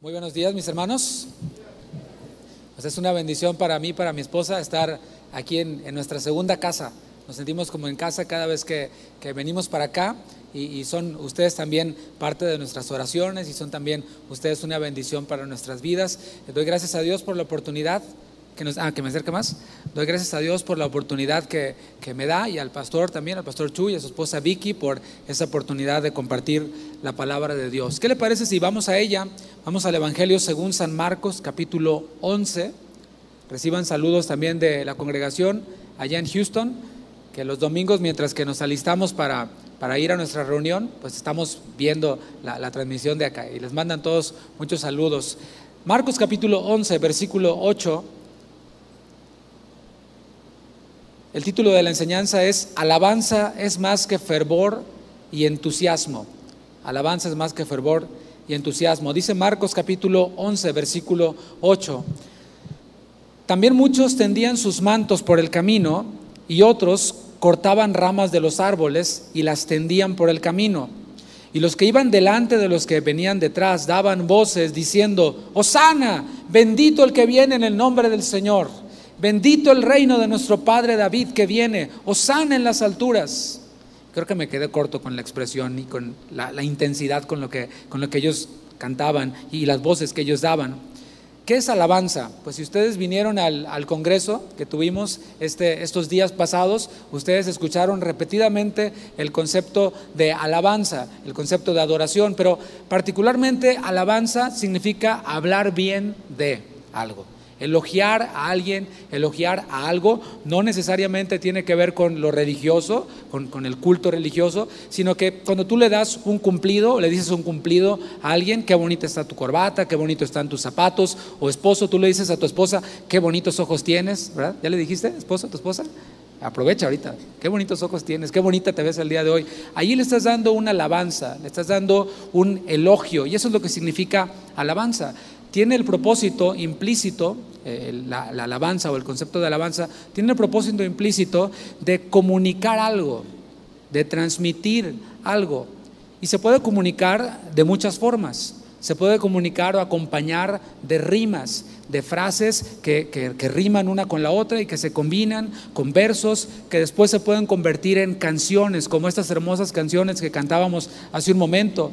Muy buenos días, mis hermanos. Pues es una bendición para mí, para mi esposa, estar aquí en, nuestra segunda casa. Nos sentimos como en casa cada vez que, que venimos para acá y, son ustedes también parte de nuestras oraciones y son también ustedes una bendición para nuestras vidas. Les doy gracias a Dios por la oportunidad que nos, ah, que me acerque más. Doy gracias a Dios por la oportunidad que, que, me da y al pastor también, al pastor Chuy y a su esposa Vicky por esa oportunidad de compartir la palabra de Dios. ¿Qué le parece si vamos a ella? Vamos al Evangelio según San Marcos, capítulo 11. Reciban saludos también de la congregación allá en Houston, que los domingos mientras que nos alistamos para, para ir a nuestra reunión, pues estamos viendo la, transmisión de acá y les mandan todos muchos saludos. Marcos capítulo 11, versículo 8 El título de la enseñanza es Alabanza es más que fervor y entusiasmo. Alabanza es más que fervor y entusiasmo. Dice Marcos capítulo 11, versículo 8. También muchos tendían sus mantos por el camino y otros cortaban ramas de los árboles y las tendían por el camino. Y los que iban delante de los que venían detrás daban voces diciendo, Osana, bendito el que viene en el nombre del Señor. Bendito el reino de nuestro Padre David que viene, Osana en las alturas. Creo que me quedé corto con la expresión y con la, intensidad con lo, que, con lo que ellos cantaban y las voces que ellos daban. ¿Qué es alabanza? Pues si ustedes vinieron al, al congreso que tuvimos este, estos días pasados, ustedes escucharon repetidamente el concepto de alabanza, el concepto de adoración, pero particularmente alabanza significa hablar bien de algo. Elogiar a alguien, elogiar a algo, no necesariamente tiene que ver con lo religioso, con, el culto religioso, sino que cuando tú le das un cumplido, le dices un cumplido a alguien, qué bonita está tu corbata, qué bonito están tus zapatos, o esposo, tú le dices a tu esposa, qué bonitos ojos tienes, ¿verdad? ¿Ya le dijiste, esposo, tu esposa? Aprovecha ahorita, qué bonitos ojos tienes, qué bonita te ves el día de hoy. Allí le estás dando una alabanza, le estás dando un elogio, y eso es lo que significa alabanza tiene el propósito implícito, eh, la, la, alabanza o el concepto de alabanza, tiene el propósito implícito de comunicar algo, de transmitir algo. Y se puede comunicar de muchas formas. Se puede comunicar o acompañar de rimas, de frases que, que, riman una con la otra y que se combinan con versos que después se pueden convertir en canciones, como estas hermosas canciones que cantábamos hace un momento.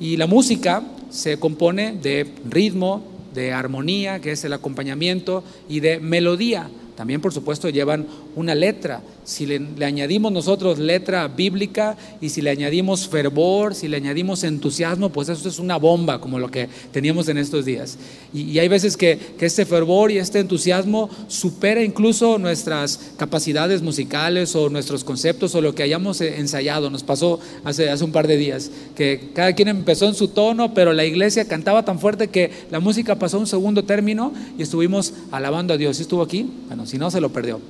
Y la música se compone de ritmo, de armonía, que es el acompañamiento, y de melodía. También, por supuesto, llevan una letra. Si le, añadimos nosotros letra bíblica y si le añadimos fervor, si le añadimos entusiasmo, pues eso es una bomba como lo que teníamos en estos días. Y, hay veces que, que, este fervor y este entusiasmo supera incluso nuestras capacidades musicales o nuestros conceptos o lo que hayamos ensayado. Nos pasó hace, hace un par de días que cada quien empezó en su tono, pero la iglesia cantaba tan fuerte que la música pasó a un segundo término y estuvimos alabando a Dios. ¿Sí estuvo aquí? Bueno, si no, se lo perdió.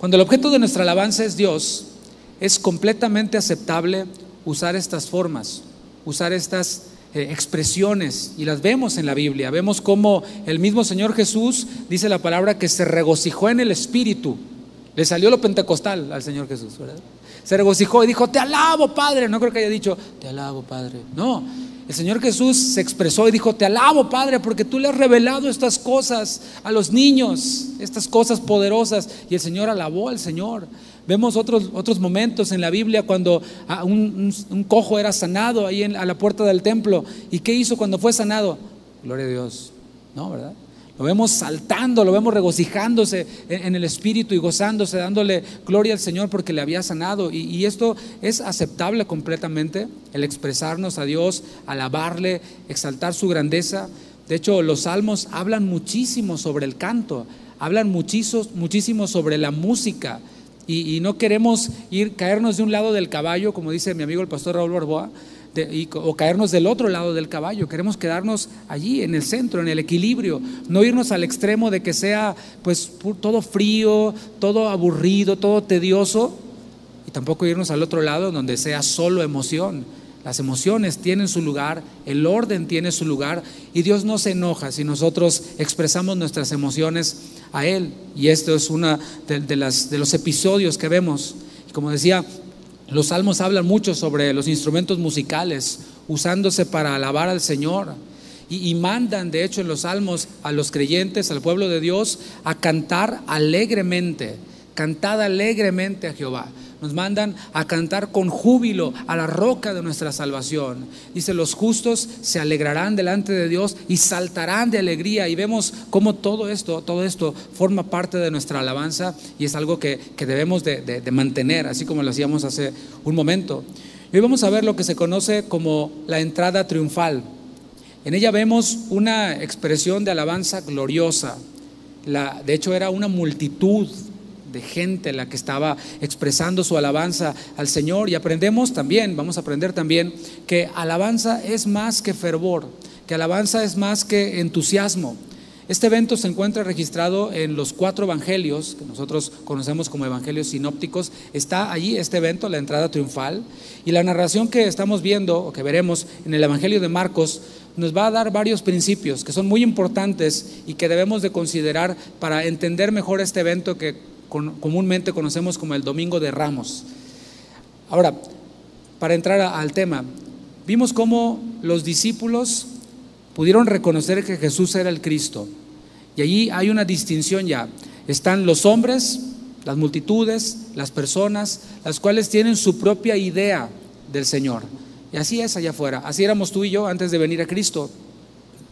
Cuando el objeto de nuestra alabanza es Dios, es completamente aceptable usar estas formas, usar estas eh, expresiones, y las vemos en la Biblia. Vemos cómo el mismo Señor Jesús dice la palabra que se regocijó en el Espíritu. Le salió lo pentecostal al Señor Jesús, ¿verdad? Se regocijó y dijo, te alabo, Padre. No creo que haya dicho, te alabo, Padre. No, el Señor Jesús se expresó y dijo, te alabo, Padre, porque tú le has revelado estas cosas a los niños, estas cosas poderosas. Y el Señor alabó al Señor. Vemos otros, otros momentos en la Biblia cuando un, cojo era sanado ahí en, a la puerta del templo. ¿Y qué hizo cuando fue sanado? Gloria a Dios. ¿No, verdad? Lo vemos saltando, lo vemos regocijándose en el Espíritu y gozándose, dándole gloria al Señor porque le había sanado. Y, esto es aceptable completamente, el expresarnos a Dios, alabarle, exaltar su grandeza. De hecho, los salmos hablan muchísimo sobre el canto, hablan muchísimo, muchísimo sobre la música. Y, y no queremos ir, caernos de un lado del caballo, como dice mi amigo el pastor Raúl Barboa, o caernos del otro lado del caballo. Queremos quedarnos allí, en el centro, en el equilibrio. No irnos al extremo de que sea pues todo frío, todo aburrido, todo tedioso. Y tampoco irnos al otro lado donde sea solo emoción. Las emociones tienen su lugar, el orden tiene su lugar y Dios no se enoja si nosotros expresamos nuestras emociones a Él. Y esto es uno de, de, los episodios que vemos. Como decía, los salmos hablan mucho sobre los instrumentos musicales usándose para alabar al Señor. y, mandan, de hecho, en los salmos a los creyentes, al pueblo de Dios, a cantar alegremente, cantad alegremente a Jehová. Nos mandan a cantar con júbilo a la roca de nuestra salvación. Dice, los justos se alegrarán delante de Dios y saltarán de alegría. Y vemos cómo todo esto, todo esto forma parte de nuestra alabanza y es algo que, debemos de, de mantener, así como lo hacíamos hace un momento. Y hoy vamos a ver lo que se conoce como la entrada triunfal. En ella vemos una expresión de alabanza gloriosa. La, de hecho, era una multitud de gente la que estaba expresando su alabanza al Señor y aprendemos también, vamos a aprender también que alabanza es más que fervor, que alabanza es más que entusiasmo. Este evento se encuentra registrado en los cuatro evangelios, que nosotros conocemos como evangelios sinópticos. Está allí este evento, la entrada triunfal. Y la narración que estamos viendo, o que veremos en el evangelio de Marcos, nos va a dar varios principios que son muy importantes y que debemos de considerar para entender mejor este evento que comúnmente conocemos como el Domingo de Ramos. Ahora, para entrar al tema, vimos cómo los discípulos pudieron reconocer que Jesús era el Cristo. Y allí hay una distinción ya. Están los hombres, las multitudes, las personas, las cuales tienen su propia idea del Señor. Y así es allá afuera. Así éramos tú y yo antes de venir a Cristo.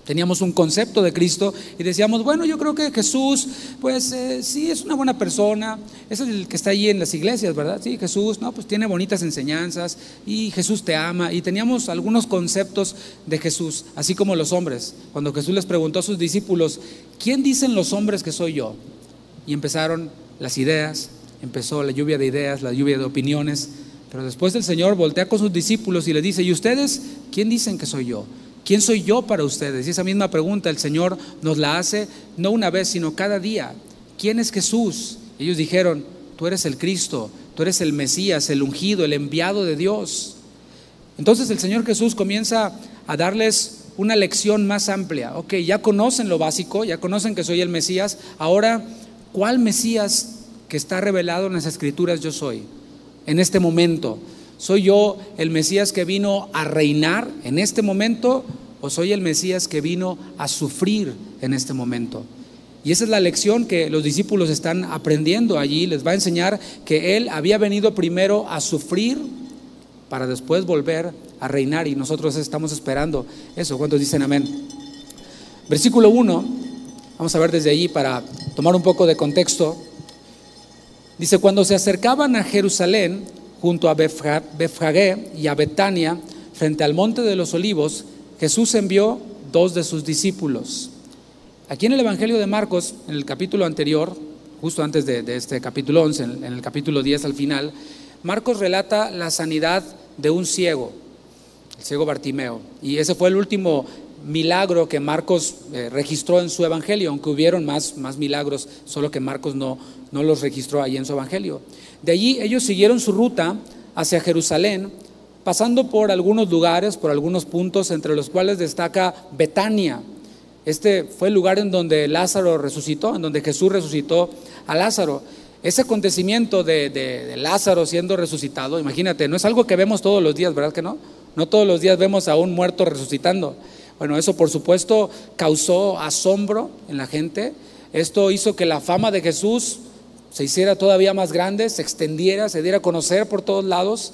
Teníamos un concepto de Cristo y decíamos, bueno, yo creo que Jesús, pues eh, sí, es una buena persona, es el que está allí en las iglesias, ¿verdad? Sí, Jesús, no, pues tiene bonitas enseñanzas y Jesús te ama. Y teníamos algunos conceptos de Jesús, así como los hombres. Cuando Jesús les preguntó a sus discípulos, ¿quién dicen los hombres que soy yo? Y empezaron las ideas, empezó la lluvia de ideas, la lluvia de opiniones. Pero después el Señor voltea con sus discípulos y le dice, ¿y ustedes quién dicen que soy yo? ¿Quién soy yo para ustedes? Y esa misma pregunta el Señor nos la hace no una vez, sino cada día. ¿Quién es Jesús? Ellos dijeron, tú eres el Cristo, tú eres el Mesías, el ungido, el enviado de Dios. Entonces el Señor Jesús comienza a darles una lección más amplia. Ok, ya conocen lo básico, ya conocen que soy el Mesías. Ahora, ¿cuál Mesías que está revelado en las Escrituras yo soy? En este momento. ¿Soy yo el Mesías que vino a reinar en este momento o soy el Mesías que vino a sufrir en este momento? Y esa es la lección que los discípulos están aprendiendo allí. Les va a enseñar que Él había venido primero a sufrir para después volver a reinar y nosotros estamos esperando eso. ¿Cuántos dicen amén? Versículo 1, vamos a ver desde allí para tomar un poco de contexto. Dice, cuando se acercaban a Jerusalén, junto a Befragé y a Betania, frente al monte de los olivos, Jesús envió dos de sus discípulos. Aquí en el Evangelio de Marcos, en el capítulo anterior, justo antes de, este capítulo 11, en, el capítulo 10 al final, Marcos relata la sanidad de un ciego, el ciego Bartimeo. Y ese fue el último milagro que Marcos eh, registró en su evangelio, aunque hubieron más, más milagros, solo que Marcos no, no los registró ahí en su evangelio. De allí ellos siguieron su ruta hacia Jerusalén, pasando por algunos lugares, por algunos puntos, entre los cuales destaca Betania. Este fue el lugar en donde Lázaro resucitó, en donde Jesús resucitó a Lázaro. Ese acontecimiento de, Lázaro siendo resucitado, imagínate, no es algo que vemos todos los días, ¿verdad que no? No todos los días vemos a un muerto resucitando. Bueno, eso por supuesto causó asombro en la gente. Esto hizo que la fama de Jesús se hiciera todavía más grande, se extendiera, se diera a conocer por todos lados.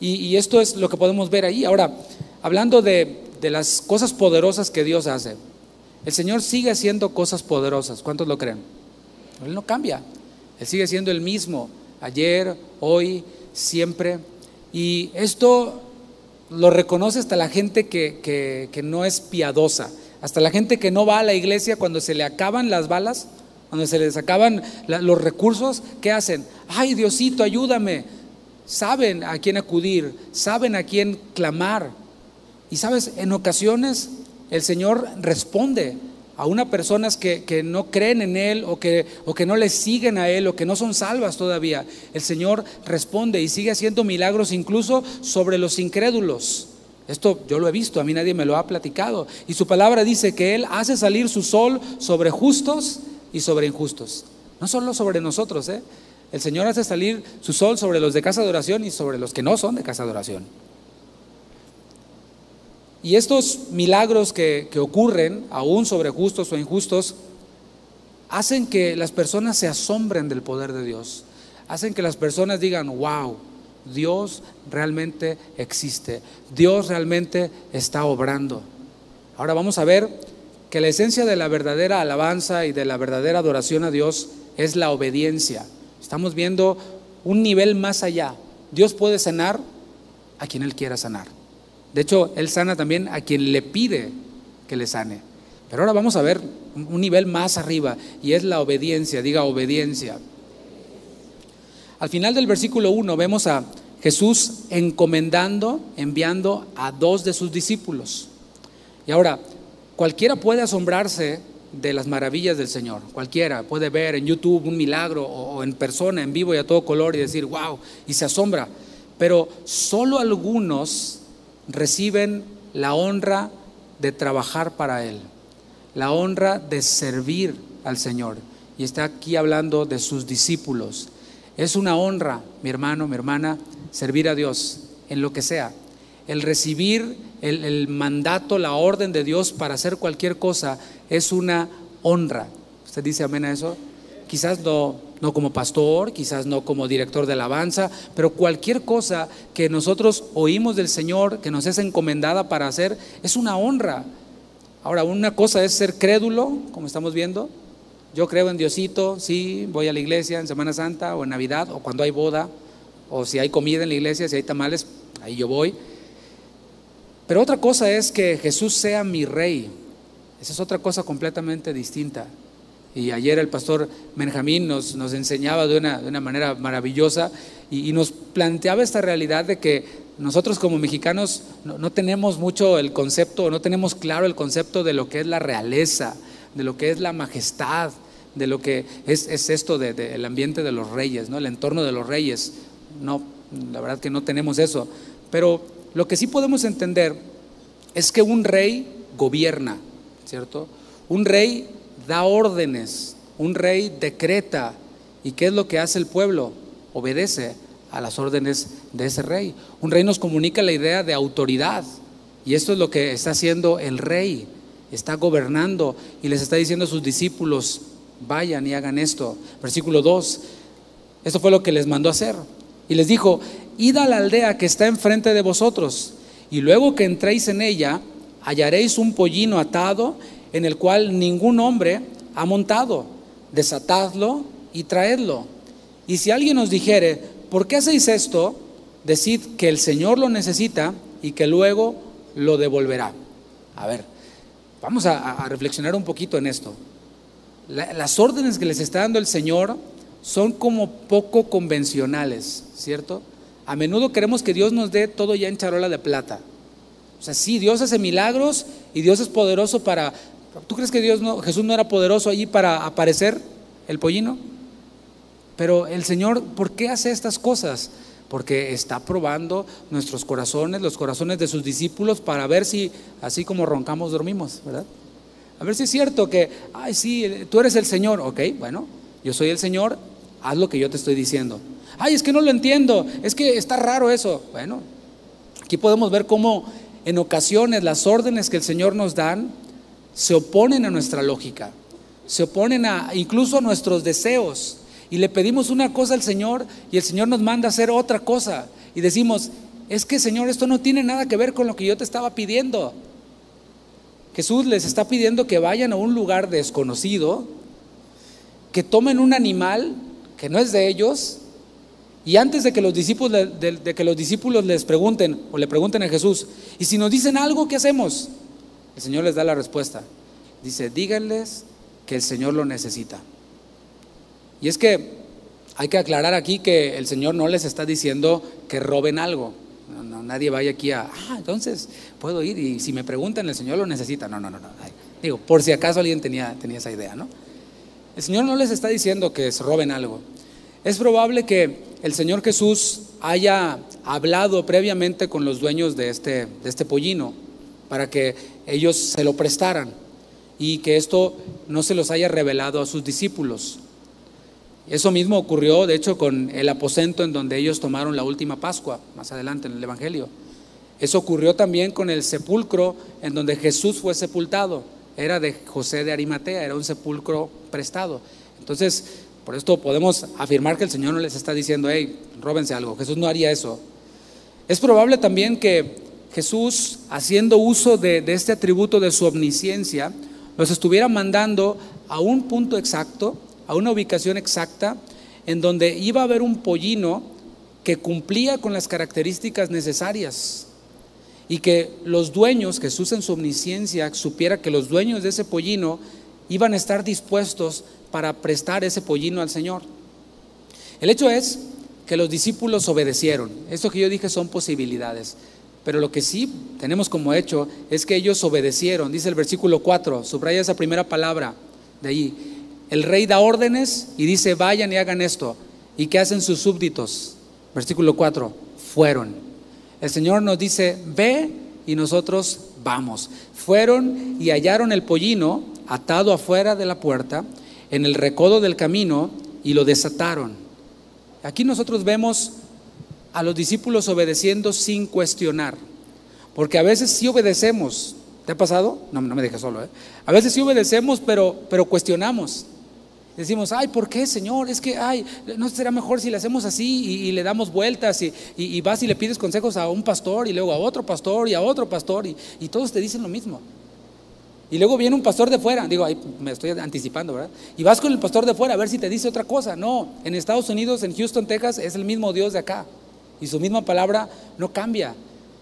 Y, esto es lo que podemos ver ahí. Ahora, hablando de, de las cosas poderosas que Dios hace, el Señor sigue haciendo cosas poderosas. ¿Cuántos lo creen? Él no cambia. Él sigue siendo el mismo, ayer, hoy, siempre. Y esto lo reconoce hasta la gente que, no es piadosa, hasta la gente que no va a la iglesia cuando se le acaban las balas, cuando se les acaban los recursos, ¿qué hacen? Ay, Diosito, ayúdame. Saben a quién acudir, saben a quién clamar. Y sabes, en ocasiones el Señor responde a unas personas que, que, no creen en Él o que, o que no le siguen a Él o que no son salvas todavía. El Señor responde y sigue haciendo milagros incluso sobre los incrédulos. Esto yo lo he visto, a mí nadie me lo ha platicado. Y su palabra dice que Él hace salir su sol sobre justos y sobre injustos. No solo sobre nosotros, ¿eh? El Señor hace salir su sol sobre los de casa de oración y sobre los que no son de casa de oración. Y estos milagros que, que ocurren, aún sobre justos o injustos, hacen que las personas se asombren del poder de Dios. Hacen que las personas digan, wow, Dios realmente existe. Dios realmente está obrando. Ahora vamos a ver que la esencia de la verdadera alabanza y de la verdadera adoración a Dios es la obediencia. Estamos viendo un nivel más allá. Dios puede sanar a quien Él quiera sanar. De hecho, Él sana también a quien le pide que le sane. Pero ahora vamos a ver un nivel más arriba y es la obediencia, diga obediencia. Al final del versículo 1 vemos a Jesús encomendando, enviando a dos de sus discípulos. Y ahora, cualquiera puede asombrarse de las maravillas del Señor. Cualquiera puede ver en YouTube un milagro o, en persona, en vivo y a todo color y decir, wow, y se asombra. Pero solo algunos reciben la honra de trabajar para Él, la honra de servir al Señor. Y está aquí hablando de sus discípulos. Es una honra, mi hermano, mi hermana, servir a Dios en lo que sea. El recibir el, mandato, la orden de Dios para hacer cualquier cosa es una honra. ¿Usted dice amén a eso? Quizás no, no como pastor, quizás no como director de alabanza, pero cualquier cosa que nosotros oímos del Señor, que nos es encomendada para hacer, es una honra. Ahora, una cosa es ser crédulo, como estamos viendo, yo creo en Diosito, sí, voy a la iglesia en Semana Santa o en Navidad o cuando hay boda o si hay comida en la iglesia, si hay tamales, ahí yo voy. Pero otra cosa es que Jesús sea mi rey. Esa es otra cosa completamente distinta. Y ayer el pastor Benjamín nos, nos enseñaba de una, de una, manera maravillosa y, nos planteaba esta realidad de que nosotros como mexicanos no, tenemos mucho el concepto, no tenemos claro el concepto de lo que es la realeza, de lo que es la majestad, de lo que es, esto del de, ambiente de los reyes, ¿no? el entorno de los reyes. No, la verdad que no tenemos eso. Pero lo que sí podemos entender es que un rey gobierna, ¿cierto? Un rey da órdenes, un rey decreta. ¿Y qué es lo que hace el pueblo? Obedece a las órdenes de ese rey. Un rey nos comunica la idea de autoridad. Y esto es lo que está haciendo el rey. Está gobernando y les está diciendo a sus discípulos, vayan y hagan esto. Versículo 2, esto fue lo que les mandó hacer. Y les dijo, id a la aldea que está enfrente de vosotros, y luego que entréis en ella, hallaréis un pollino atado en el cual ningún hombre ha montado. Desatadlo y traedlo. Y si alguien os dijere, ¿por qué hacéis esto? Decid que el Señor lo necesita y que luego lo devolverá. A ver, vamos a, a reflexionar un poquito en esto las órdenes que les está dando el Señor son como poco convencionales, ¿cierto? A menudo queremos que Dios nos dé todo ya en charola de plata. O sea, sí, Dios hace milagros y Dios es poderoso para... ¿Tú crees que Dios no, Jesús no era poderoso allí para aparecer el pollino? Pero el Señor, ¿por qué hace estas cosas? Porque está probando nuestros corazones, los corazones de sus discípulos, para ver si así como roncamos, dormimos, ¿verdad? A ver si es cierto que, ay, sí, tú eres el Señor. Ok, bueno, yo soy el Señor, haz lo que yo te estoy diciendo. Ay, es que no lo entiendo, es que está raro eso. Bueno, aquí podemos ver cómo en ocasiones las órdenes que el Señor nos dan se oponen a nuestra lógica, se oponen a incluso a nuestros deseos. Y le pedimos una cosa al Señor y el Señor nos manda a hacer otra cosa. Y decimos, es que Señor, esto no tiene nada que ver con lo que yo te estaba pidiendo. Jesús les está pidiendo que vayan a un lugar desconocido, que tomen un animal que no es de ellos, y antes de que los discípulos, les pregunten o le pregunten a Jesús, y si nos dicen algo, ¿qué hacemos? El Señor les da la respuesta. Dice, díganles que el Señor lo necesita. Y es que hay que aclarar aquí que el Señor no les está diciendo que roben algo nadie vaya aquí a, ah, entonces puedo ir y si me preguntan, el Señor lo necesita. No, no, no, no. Digo, por si acaso alguien tenía, tenía esa idea, ¿no? El Señor no les está diciendo que se roben algo. Es probable que el Señor Jesús haya hablado previamente con los dueños de este, de este pollino para que ellos se lo prestaran y que esto no se los haya revelado a sus discípulos. Eso mismo ocurrió, de hecho, con el aposento en donde ellos tomaron la última Pascua, más adelante en el Evangelio. Eso ocurrió también con el sepulcro en donde Jesús fue sepultado. Era de José de Arimatea, era un sepulcro prestado. Entonces, por esto podemos afirmar que el Señor no les está diciendo, hey, róbense algo. Jesús no haría eso. Es probable también que Jesús, haciendo uso de, de este atributo de su omnisciencia, los estuviera mandando a un punto exacto, a una ubicación exacta, en donde iba a haber un pollino que cumplía con las características necesarias y que los dueños, Jesús en su omnisciencia supiera que los dueños de ese pollino iban a estar dispuestos para prestar ese pollino al Señor. El hecho es que los discípulos obedecieron. Esto que yo dije son posibilidades. Pero lo que sí tenemos como hecho es que ellos obedecieron. Dice el versículo 4, subraya esa primera palabra de allí. El rey da órdenes y dice, vayan y hagan esto. ¿Y qué hacen sus súbditos? Versículo 4, fueron. El Señor nos dice, ve y nosotros vamos. Fueron y hallaron el pollino atado afuera de la puerta, en el recodo del camino, y lo desataron. Aquí nosotros vemos a los discípulos obedeciendo sin cuestionar. Porque a veces sí obedecemos. ¿Te ha pasado? No, no me dejes solo. ¿eh? A veces sí obedecemos, pero, pero cuestionamos. Decimos, ay, ¿por qué, Señor? Es que, ay, ¿no será mejor si le hacemos así y, le damos vueltas y, y, vas y le pides consejos a un pastor y luego a otro pastor y a otro pastor y, y todos te dicen lo mismo? Y luego viene un pastor de fuera, digo, ahí me estoy anticipando, ¿verdad? Y vas con el pastor de fuera a ver si te dice otra cosa. No, en Estados Unidos, en Houston, Texas, es el mismo Dios de acá. Y su misma palabra no cambia.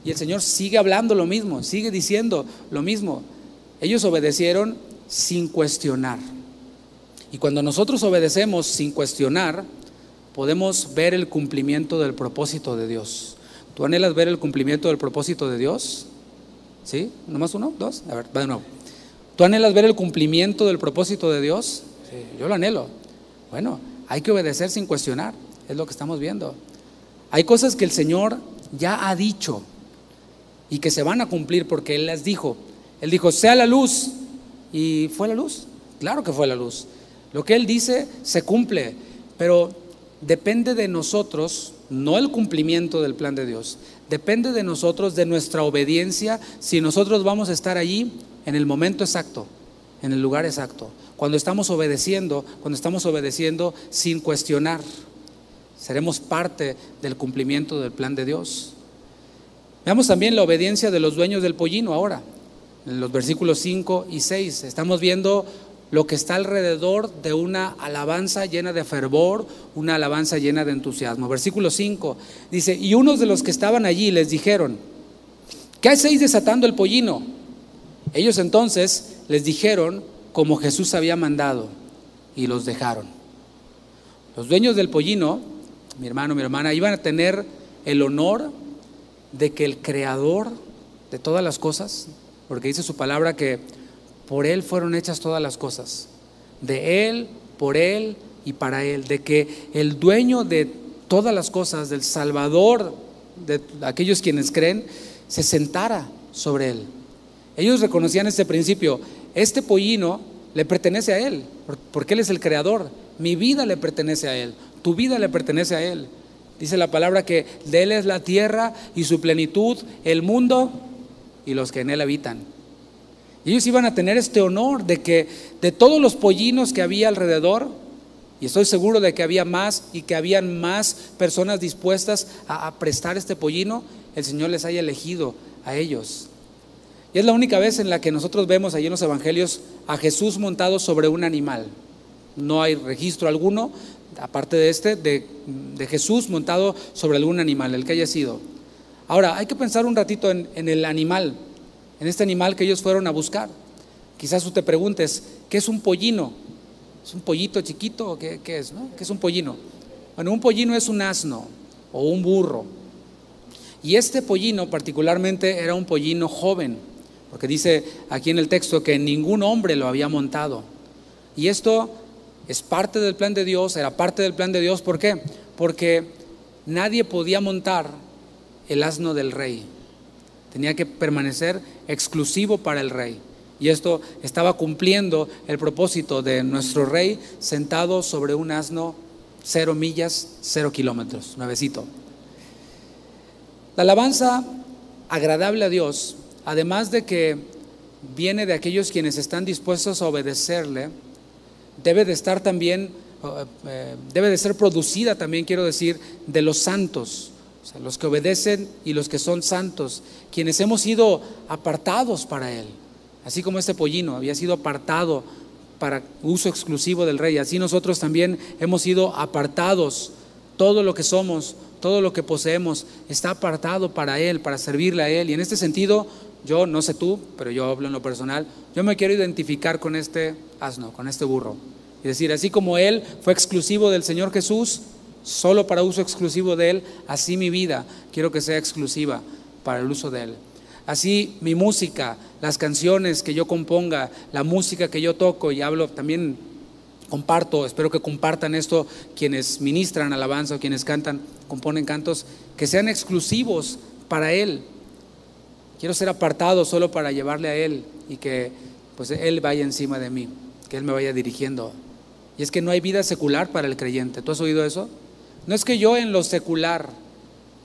Y el Señor sigue hablando lo mismo, sigue diciendo lo mismo. Ellos obedecieron sin cuestionar. Y cuando nosotros obedecemos sin cuestionar, podemos ver el cumplimiento del propósito de Dios. ¿Tú anhelas ver el cumplimiento del propósito de Dios? ¿Sí? ¿Nomás uno? ¿Dos? A ver, va de nuevo. ¿Tú anhelas ver el cumplimiento del propósito de Dios? Sí, yo lo anhelo. Bueno, hay que obedecer sin cuestionar. Es lo que estamos viendo. Hay cosas que el Señor ya ha dicho y que se van a cumplir porque Él las dijo. Él dijo, sea la luz. ¿Y fue la luz? Claro que fue la luz. Lo que Él dice se cumple, pero depende de nosotros, no el cumplimiento del plan de Dios. Depende de nosotros, de nuestra obediencia, si nosotros vamos a estar allí en el momento exacto, en el lugar exacto. Cuando estamos obedeciendo, cuando estamos obedeciendo sin cuestionar. Seremos parte del cumplimiento del plan de Dios. Veamos también la obediencia de los dueños del pollino ahora. En los versículos 5 y 6 estamos viendo lo que está alrededor de una alabanza llena de fervor, una alabanza llena de entusiasmo. Versículo 5 dice, y unos de los que estaban allí les dijeron, ¿qué hacéis desatando el pollino? Ellos entonces les dijeron como Jesús había mandado y los dejaron. Los dueños del pollino mi hermano, mi hermana, iban a tener el honor de que el creador de todas las cosas, porque dice su palabra que por Él fueron hechas todas las cosas, de Él, por Él y para Él, de que el dueño de todas las cosas, del Salvador de aquellos quienes creen, se sentara sobre Él. Ellos reconocían este principio, este pollino le pertenece a Él, porque Él es el creador, mi vida le pertenece a Él, tu vida le pertenece a Él. Dice la palabra que de Él es la tierra y su plenitud, el mundo y los que en Él habitan. Y ellos iban a tener este honor de que de todos los pollinos que había alrededor, y estoy seguro de que había más y que habían más personas dispuestas a, a prestar este pollino, el Señor les haya elegido a ellos. Y es la única vez en la que nosotros vemos allí en los evangelios a Jesús montado sobre un animal. No hay registro alguno aparte de este, de, Jesús montado sobre algún animal, el que haya sido. Ahora, hay que pensar un ratito en, el animal, en este animal que ellos fueron a buscar. Quizás tú te preguntes, ¿qué es un pollino? ¿Es un pollito chiquito? ¿Qué, qué es? ¿Qué es un pollino? Bueno, un pollino es un asno o un burro. Y este pollino particularmente era un pollino joven, porque dice aquí en el texto que ningún hombre lo había montado. Y esto es parte del plan de Dios, era parte del plan de Dios. ¿Por qué? Porque nadie podía montar el asno del rey. Tenía que permanecer exclusivo para el rey. Y esto estaba cumpliendo el propósito de nuestro rey sentado sobre un asno cero millas, cero kilómetros, nuevecito. La alabanza agradable a Dios, además de que viene de aquellos quienes están dispuestos a obedecerle, debe de estar también, eh, debe de ser producida también, quiero decir, de los santos, los que obedecen y los que son santos, quienes hemos sido apartados para Él, así como este pollino había sido apartado para uso exclusivo del rey, así nosotros también hemos sido apartados, todo lo que somos, todo lo que poseemos está apartado para Él, para servirle a Él. Y en este sentido, yo no sé tú, pero yo hablo en lo personal, yo me quiero identificar con este asno, con este burro. Y decir, así como Él fue exclusivo del Señor Jesús, solo para uso exclusivo de Él, así mi vida quiero que sea exclusiva para el uso de Él. Así mi música, las canciones que yo componga, la música que yo toco y hablo también comparto, espero que compartan esto quienes ministran alabanza o quienes cantan, componen cantos, que sean exclusivos para Él, Quiero ser apartado solo para llevarle a Él y que pues Él vaya encima de mí, que Él me vaya dirigiendo. Y es que no hay vida secular para el creyente. ¿Tú has oído eso? No es que yo en lo secular,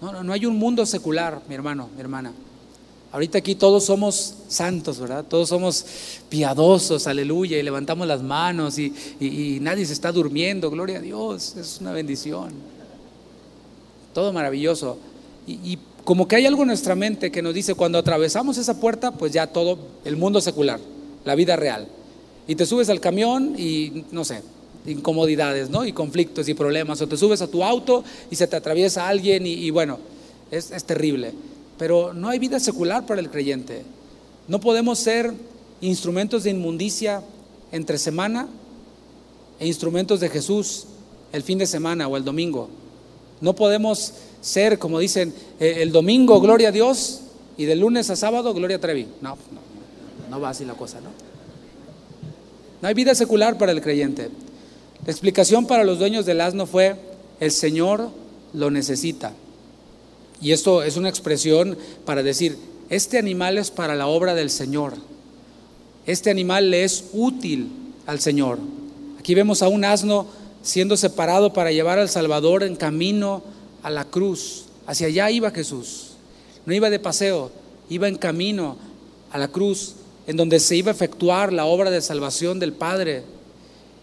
no, no, no hay un mundo secular, mi hermano, mi hermana. Ahorita aquí todos somos santos, ¿verdad? Todos somos piadosos, aleluya, y levantamos las manos y, nadie se está durmiendo, gloria a Dios, es una bendición. Todo maravilloso. y como que hay algo en nuestra mente que nos dice, cuando atravesamos esa puerta, pues ya todo, el mundo secular, la vida real. Y te subes al camión y, no sé, incomodidades, ¿no? Y conflictos y problemas. O te subes a tu auto y se te atraviesa alguien y, bueno, es, es terrible. Pero no hay vida secular para el creyente. No podemos ser instrumentos de inmundicia entre semana e instrumentos de Jesús el fin de semana o el domingo. No podemos ser, como dicen, eh, el domingo, gloria a Dios, y de lunes a sábado, gloria a Trevi. No, no, no va así la cosa, ¿no? No hay vida secular para el creyente. La explicación para los dueños del asno fue, el Señor lo necesita. Y esto es una expresión para decir, este animal es para la obra del Señor. Este animal le es útil al Señor. Aquí vemos a un asno siendo separado para llevar al Salvador en camino a la cruz. Hacia allá iba Jesús. No iba de paseo, iba en camino a la cruz, en donde se iba a efectuar la obra de salvación del Padre.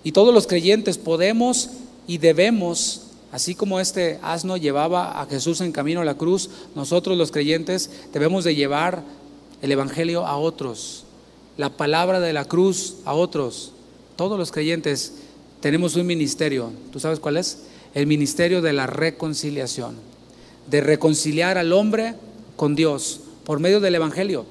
Y todos los creyentes podemos y debemos, así como este asno llevaba a Jesús en camino a la cruz, nosotros los creyentes debemos de llevar el Evangelio a otros, la palabra de la cruz a otros. Todos los creyentes tenemos un ministerio. ¿Tú sabes cuál es? El ministerio de la reconciliación, de reconciliar al hombre con Dios por medio del Evangelio.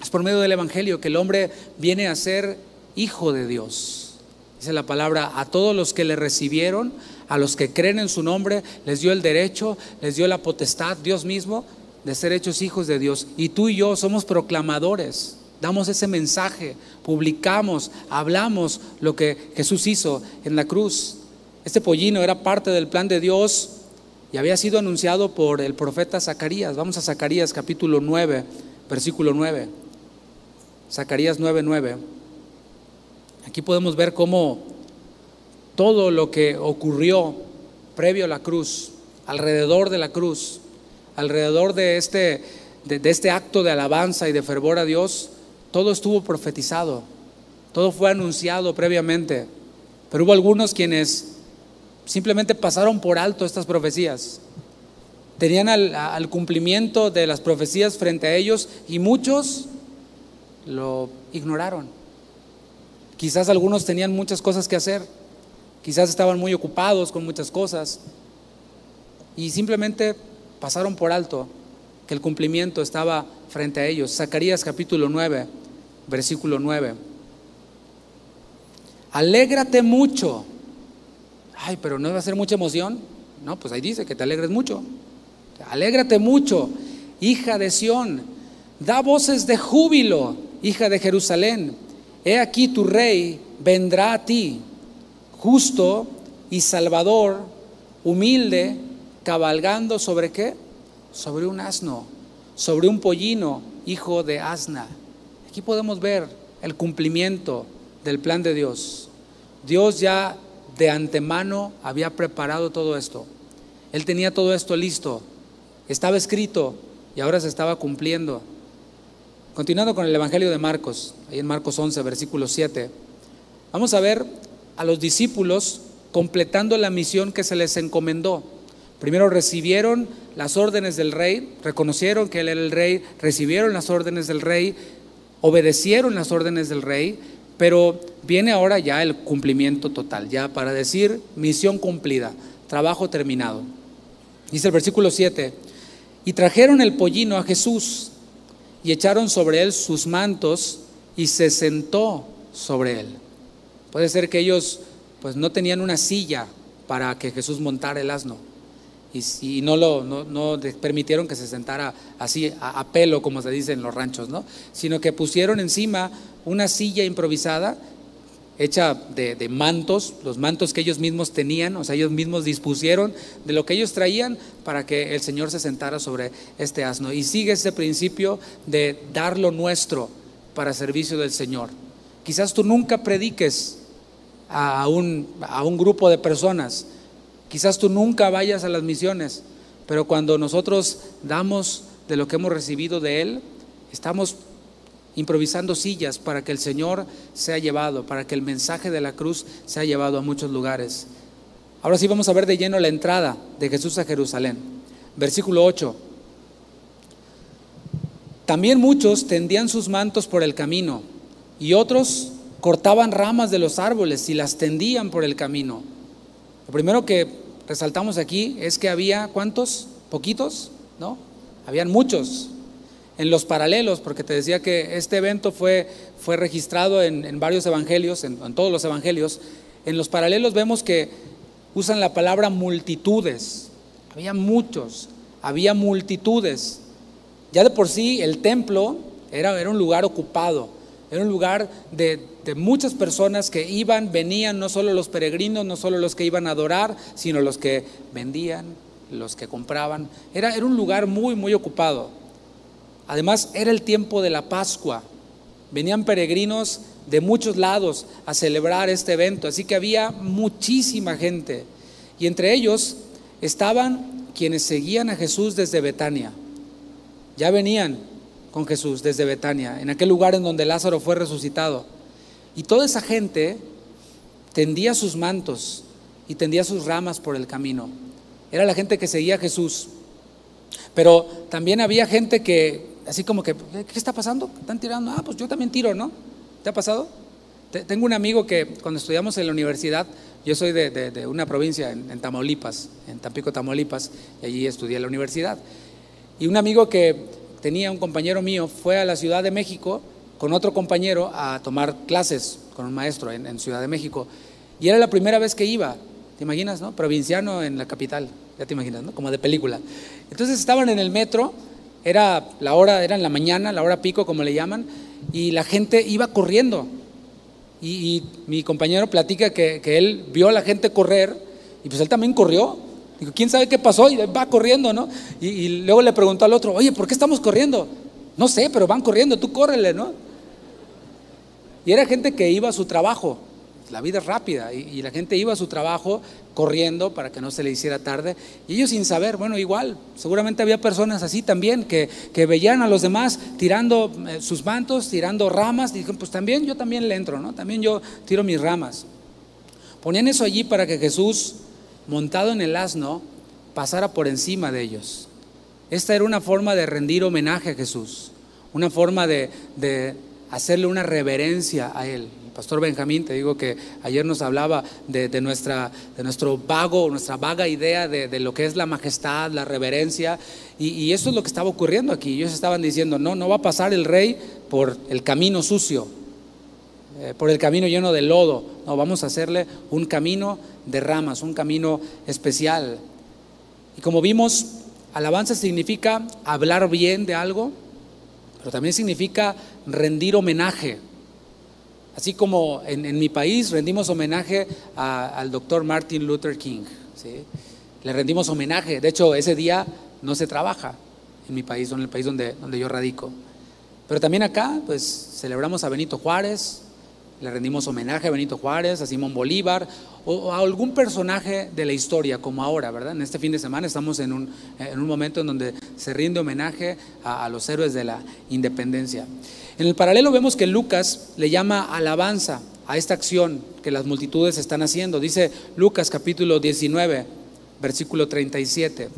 Es por medio del Evangelio que el hombre viene a ser hijo de Dios. Dice la palabra, a todos los que le recibieron, a los que creen en su nombre, les dio el derecho, les dio la potestad, Dios mismo, de ser hechos hijos de Dios. Y tú y yo somos proclamadores, damos ese mensaje, publicamos, hablamos lo que Jesús hizo en la cruz. Este pollino era parte del plan de Dios y había sido anunciado por el profeta Zacarías. Vamos a Zacarías capítulo 9, versículo 9. Zacarías 9, 9. Aquí podemos ver cómo todo lo que ocurrió previo a la cruz, alrededor de la cruz, alrededor de este, de, de este acto de alabanza y de fervor a Dios, todo estuvo profetizado, todo fue anunciado previamente. Pero hubo algunos quienes simplemente pasaron por alto estas profecías. Tenían al, cumplimiento de las profecías frente a ellos y muchos lo ignoraron. Quizás algunos tenían muchas cosas que hacer, quizás estaban muy ocupados con muchas cosas y simplemente pasaron por alto que el cumplimiento estaba frente a ellos. Zacarías capítulo 9, versículo 9. Alégrate mucho ay, pero no va a ser mucha emoción. No, pues ahí dice que te alegres mucho. Alégrate mucho, hija de Sión. Da voces de júbilo, hija de Jerusalén. He aquí tu rey vendrá a ti, justo y salvador, humilde, cabalgando sobre qué? Sobre un asno, sobre un pollino, hijo de asna. Aquí podemos ver el cumplimiento del plan de Dios. Dios ya de antemano había preparado todo esto. Él tenía todo esto listo. Estaba escrito y ahora se estaba cumpliendo. Continuando con el Evangelio de Marcos, ahí en Marcos 11, versículo 7, vamos a ver a los discípulos completando la misión que se les encomendó. Primero recibieron las órdenes del rey, reconocieron que él era el rey, recibieron las órdenes del rey, obedecieron las órdenes del rey, pero viene ahora ya el cumplimiento total, ya para decir misión cumplida, trabajo terminado. Dice el versículo 7, y trajeron el pollino a Jesús y echaron sobre él sus mantos y se sentó sobre él. Puede ser que ellos pues no tenían una silla para que Jesús montara el asno y, no, lo, no, permitieron que se sentara así a, pelo, como se dice en los ranchos, ¿no? sino que pusieron encima una silla improvisada hecha de, mantos, los mantos que ellos mismos tenían, o sea, ellos mismos dispusieron de lo que ellos traían para que el Señor se sentara sobre este asno. Y sigue ese principio de dar lo nuestro para servicio del Señor. Quizás tú nunca prediques a un, a un grupo de personas, Quizás tú nunca vayas a las misiones, pero cuando nosotros damos de lo que hemos recibido de Él, estamos improvisando sillas para que el Señor sea llevado, para que el mensaje de la cruz sea llevado a muchos lugares. Ahora sí vamos a ver de lleno la entrada de Jesús a Jerusalén. Versículo 8. También muchos tendían sus mantos por el camino y otros cortaban ramas de los árboles y las tendían por el camino. Lo primero que resaltamos aquí es que había cuántos, poquitos, ¿no? Habían muchos en los paralelos, porque te decía que este evento fue, fue registrado en, varios evangelios, en, en todos los evangelios. En los paralelos vemos que usan la palabra multitudes. Había muchos, había multitudes. Ya de por sí el templo era, era un lugar ocupado, era un lugar de, de muchas personas que iban, venían, no solo los peregrinos, no solo los que iban a adorar, sino los que vendían, los que compraban. Era, era un lugar muy, muy ocupado. Además, era el tiempo de la Pascua. Venían peregrinos de muchos lados a celebrar este evento, así que había muchísima gente. Y entre ellos estaban quienes seguían a Jesús desde Betania. Ya venían con Jesús desde Betania, en aquel lugar en donde Lázaro fue resucitado. Y toda esa gente tendía sus mantos y tendía sus ramas por el camino. Era la gente que seguía a Jesús. Pero también había gente que, así como que, ¿qué está pasando? ¿Están tirando? Ah, pues yo también tiro, ¿no? ¿Te ha pasado? Tengo un amigo que cuando estudiamos en la universidad, yo soy de, una provincia en, Tamaulipas, en Tampico, Tamaulipas, y allí estudié en la universidad. Y un amigo que tenía, un compañero mío, fue a la Ciudad de México con otro compañero a tomar clases con un maestro en, Ciudad de México. Y era la primera vez que iba, ¿te imaginas, no? Provinciano en la capital, ya te imaginas, ¿no? Como de película. Entonces estaban en el metro, era la hora, era en la mañana, la hora pico, como le llaman, y la gente iba corriendo. Y, mi compañero platica que, él vio a la gente correr, y pues él también corrió. Digo, ¿quién sabe qué pasó? Y va corriendo, ¿no? Y, y luego le preguntó al otro, oye, ¿por qué estamos corriendo? No sé, pero van corriendo, tú córrele, ¿no? Y era gente que iba a su trabajo. La vida es rápida y, la gente iba a su trabajo corriendo para que no se le hiciera tarde. Y ellos sin saber, bueno, igual, seguramente había personas así también que, veían a los demás tirando eh, sus mantos, tirando ramas. Y dijeron, pues también yo también le entro, ¿no? También yo tiro mis ramas. Ponían eso allí para que Jesús, montado en el asno, pasara por encima de ellos. Esta era una forma de rendir homenaje a Jesús, una forma de hacerle una reverencia a Él. Pastor Benjamín, te digo que ayer nos hablaba de, nuestra, de nuestro vago, nuestra vaga idea de, lo que es la majestad, la reverencia, y, eso es lo que estaba ocurriendo aquí. Ellos estaban diciendo, no, no va a pasar el rey por el camino sucio, eh, por el camino lleno de lodo, no, vamos a hacerle un camino de ramas, un camino especial. Y como vimos, alabanza significa hablar bien de algo, pero también significa rendir homenaje. Así como en, mi país rendimos homenaje al doctor Martin Luther King. Le rendimos homenaje. De hecho, ese día no se trabaja en mi país, en el país donde, donde yo radico. Pero también acá, pues celebramos a Benito Juárez, le rendimos homenaje a Benito Juárez, a Simón Bolívar o a algún personaje de la historia, como ahora, ¿verdad? En este fin de semana estamos en un, en un momento en donde se rinde homenaje a, a los héroes de la independencia. En el paralelo vemos que Lucas le llama alabanza a esta acción que las multitudes están haciendo. Dice Lucas capítulo 19, versículo 37.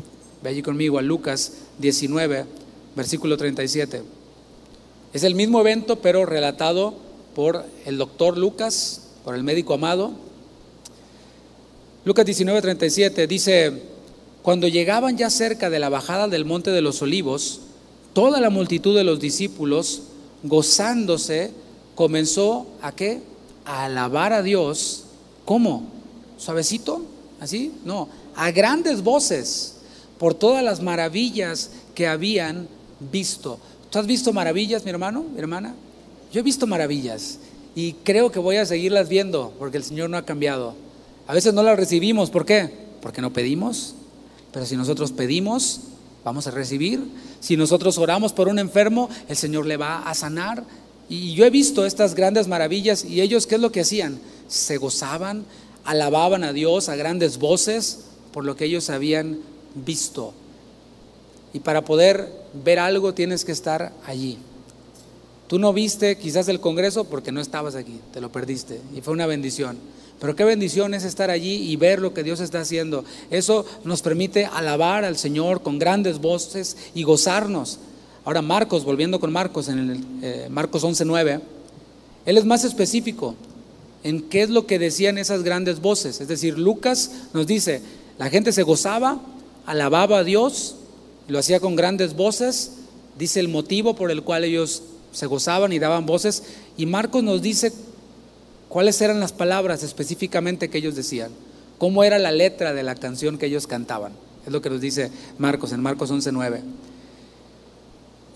Ve allí conmigo a Lucas 19, versículo 37. Es el mismo evento, pero relatado por el doctor Lucas, por el médico amado. Lucas 19, 37 dice, cuando llegaban ya cerca de la bajada del monte de los olivos, toda la multitud de los discípulos, gozándose, comenzó a qué? A alabar a Dios. ¿Cómo? ¿Suavecito? ¿Así? No, a grandes voces por todas las maravillas que habían visto. ¿Tú has visto maravillas, mi hermano, mi hermana? Yo he visto maravillas y creo que voy a seguirlas viendo porque el Señor no ha cambiado. A veces no las recibimos, ¿por qué? Porque no pedimos. Pero si nosotros pedimos, vamos a recibir. Si nosotros oramos por un enfermo, el Señor le va a sanar. Y yo he visto estas grandes maravillas y ellos, ¿qué es lo que hacían? Se gozaban, alababan a Dios a grandes voces por lo que ellos habían visto. Y para poder ver algo tienes que estar allí. Tú no viste quizás el Congreso porque no estabas aquí, te lo perdiste y fue una bendición. Pero qué bendición es estar allí y ver lo que Dios está haciendo. Eso nos permite alabar al Señor con grandes voces y gozarnos. Ahora Marcos, volviendo con Marcos en el eh, Marcos 11:9, él es más específico en qué es lo que decían esas grandes voces. Es decir, Lucas nos dice, la gente se gozaba, alababa a Dios, lo hacía con grandes voces, dice el motivo por el cual ellos se gozaban y daban voces, y Marcos nos dice cuáles eran las palabras específicamente que ellos decían, cómo era la letra de la canción que ellos cantaban. Es lo que nos dice Marcos en Marcos 11:9.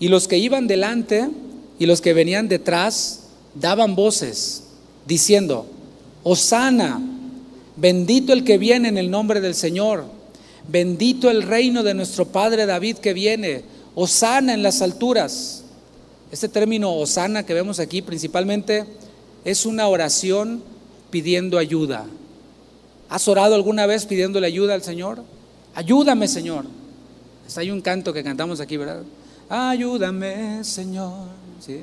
Y los que iban delante y los que venían detrás daban voces diciendo, Osana, bendito el que viene en el nombre del Señor, bendito el reino de nuestro Padre David que viene, Osana en las alturas. Este término Osana que vemos aquí principalmente es una oración pidiendo ayuda. ¿Has orado alguna vez pidiéndole ayuda al Señor? Ayúdame, Señor. Hay un canto que cantamos aquí, ¿verdad? Ayúdame, Señor. ¿Sí?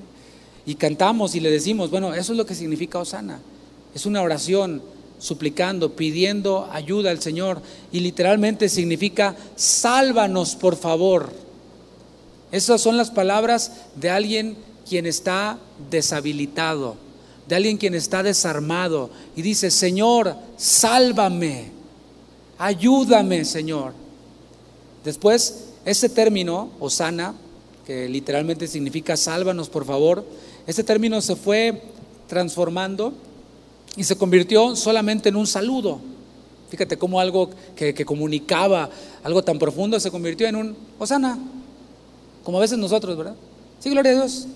Y cantamos y le decimos, bueno, eso es lo que significa Osana. Es una oración suplicando, pidiendo ayuda al Señor. Y literalmente significa, sálvanos por favor. Esas son las palabras de alguien quien está deshabilitado de alguien quien está desarmado y dice, Señor, sálvame, ayúdame, Señor. Después, ese término, Osana, que literalmente significa sálvanos, por favor, ese término se fue transformando y se convirtió solamente en un saludo. Fíjate cómo algo que, que, comunicaba algo tan profundo se convirtió en un Osana, como a veces nosotros, ¿verdad? Sí, gloria a Dios.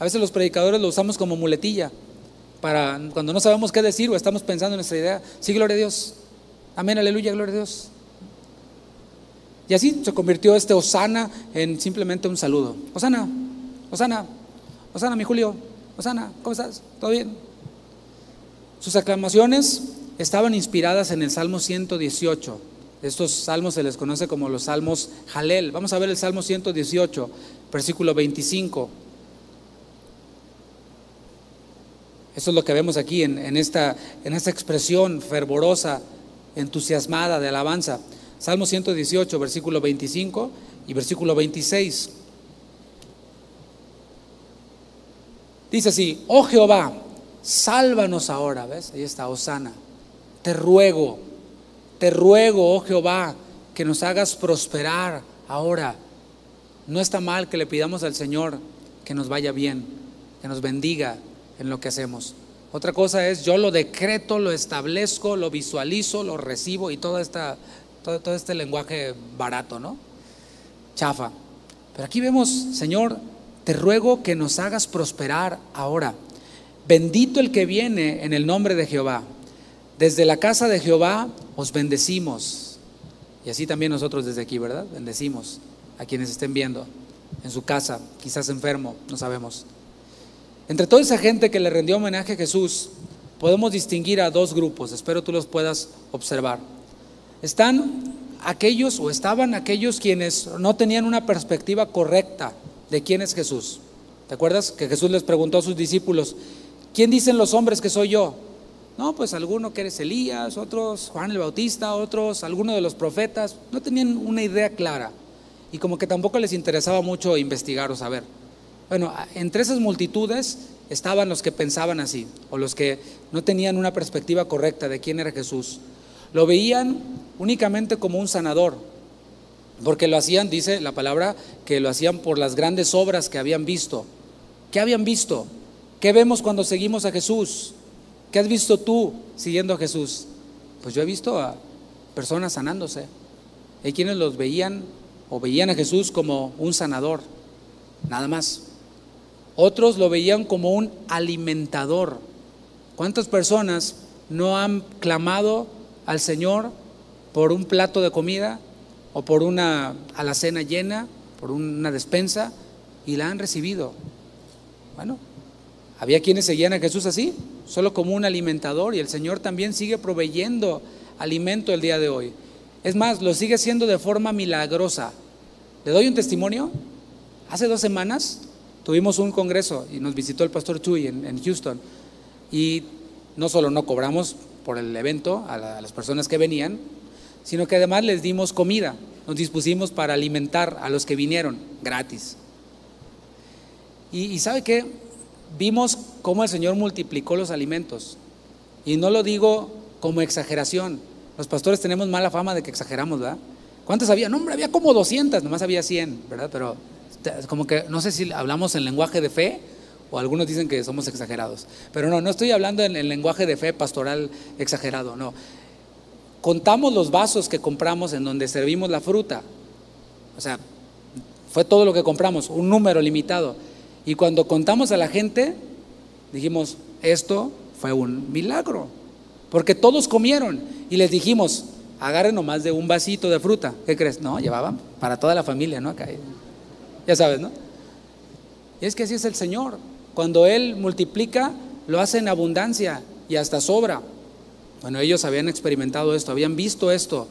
A veces los predicadores lo usamos como muletilla para cuando no sabemos qué decir o estamos pensando en nuestra idea. Sí, gloria a Dios. Amén, aleluya, gloria a Dios. Y así se convirtió este Osana en simplemente un saludo. Osana, Osana, Osana, mi Julio, Osana, ¿cómo estás? ¿Todo bien? Sus aclamaciones estaban inspiradas en el Salmo 118. Estos salmos se les conoce como los salmos Jalel. Vamos a ver el Salmo 118, versículo 25. Eso es lo que vemos aquí en, esta, en esta expresión fervorosa, entusiasmada de alabanza. Salmo 118, versículo 25 y versículo 26. Dice así, oh Jehová, sálvanos ahora, ¿ves? Ahí está, Osana. Te ruego, te ruego, oh Jehová, que nos hagas prosperar ahora. No está mal que le pidamos al Señor que nos vaya bien, que nos bendiga, en lo que hacemos. Otra cosa es, yo lo decreto, lo establezco, lo visualizo, lo recibo y todo, esta, todo, todo este lenguaje barato, ¿no? Chafa. Pero aquí vemos, Señor, te ruego que nos hagas prosperar ahora. Bendito el que viene en el nombre de Jehová. Desde la casa de Jehová os bendecimos. Y así también nosotros desde aquí, ¿verdad? Bendecimos a quienes estén viendo en su casa, quizás enfermo, no sabemos. Entre toda esa gente que le rendió homenaje a Jesús, podemos distinguir a dos grupos, espero tú los puedas observar. Están aquellos o estaban aquellos quienes no tenían una perspectiva correcta de quién es Jesús. ¿Te acuerdas que Jesús les preguntó a sus discípulos, ¿quién dicen los hombres que soy yo? No, pues alguno que eres Elías, otros Juan el Bautista, otros alguno de los profetas. No tenían una idea clara y como que tampoco les interesaba mucho investigar o saber. Bueno, entre esas multitudes estaban los que pensaban así o los que no tenían una perspectiva correcta de quién era Jesús. Lo veían únicamente como un sanador, porque lo hacían, dice la palabra, que lo hacían por las grandes obras que habían visto. ¿Qué habían visto? ¿Qué vemos cuando seguimos a Jesús? ¿Qué has visto tú siguiendo a Jesús? Pues yo he visto a personas sanándose. Hay quienes los veían o veían a Jesús como un sanador, nada más. Otros lo veían como un alimentador. ¿Cuántas personas no han clamado al Señor por un plato de comida o por una alacena llena, por una despensa y la han recibido? Bueno, había quienes seguían a Jesús así, solo como un alimentador y el Señor también sigue proveyendo alimento el día de hoy. Es más, lo sigue haciendo de forma milagrosa. ¿Le doy un testimonio? Hace dos semanas tuvimos un congreso y nos visitó el pastor Chuy en, Houston y no solo no cobramos por el evento a, las personas que venían, sino que además les dimos comida. Nos dispusimos para alimentar a los que vinieron gratis. Y, y sabe qué? Vimos cómo el Señor multiplicó los alimentos. Y no lo digo como exageración. Los pastores tenemos mala fama de que exageramos, ¿verdad? ¿Cuántos había? No, hombre, había como 200, nomás había 100, ¿verdad? Pero como que no sé si hablamos en lenguaje de fe o algunos dicen que somos exagerados. Pero no, no estoy hablando en el lenguaje de fe pastoral exagerado, no. Contamos los vasos que compramos en donde servimos la fruta. O sea, fue todo lo que compramos, un número limitado. Y cuando contamos a la gente, dijimos, esto fue un milagro, porque todos comieron y les dijimos, agarren nomás de un vasito de fruta. ¿Qué crees? No, llevaban para toda la familia, ¿no? Acá, ya sabes, ¿no? Y es que así es el Señor. Cuando Él multiplica, lo hace en abundancia y hasta sobra. Bueno, ellos habían experimentado esto, habían visto esto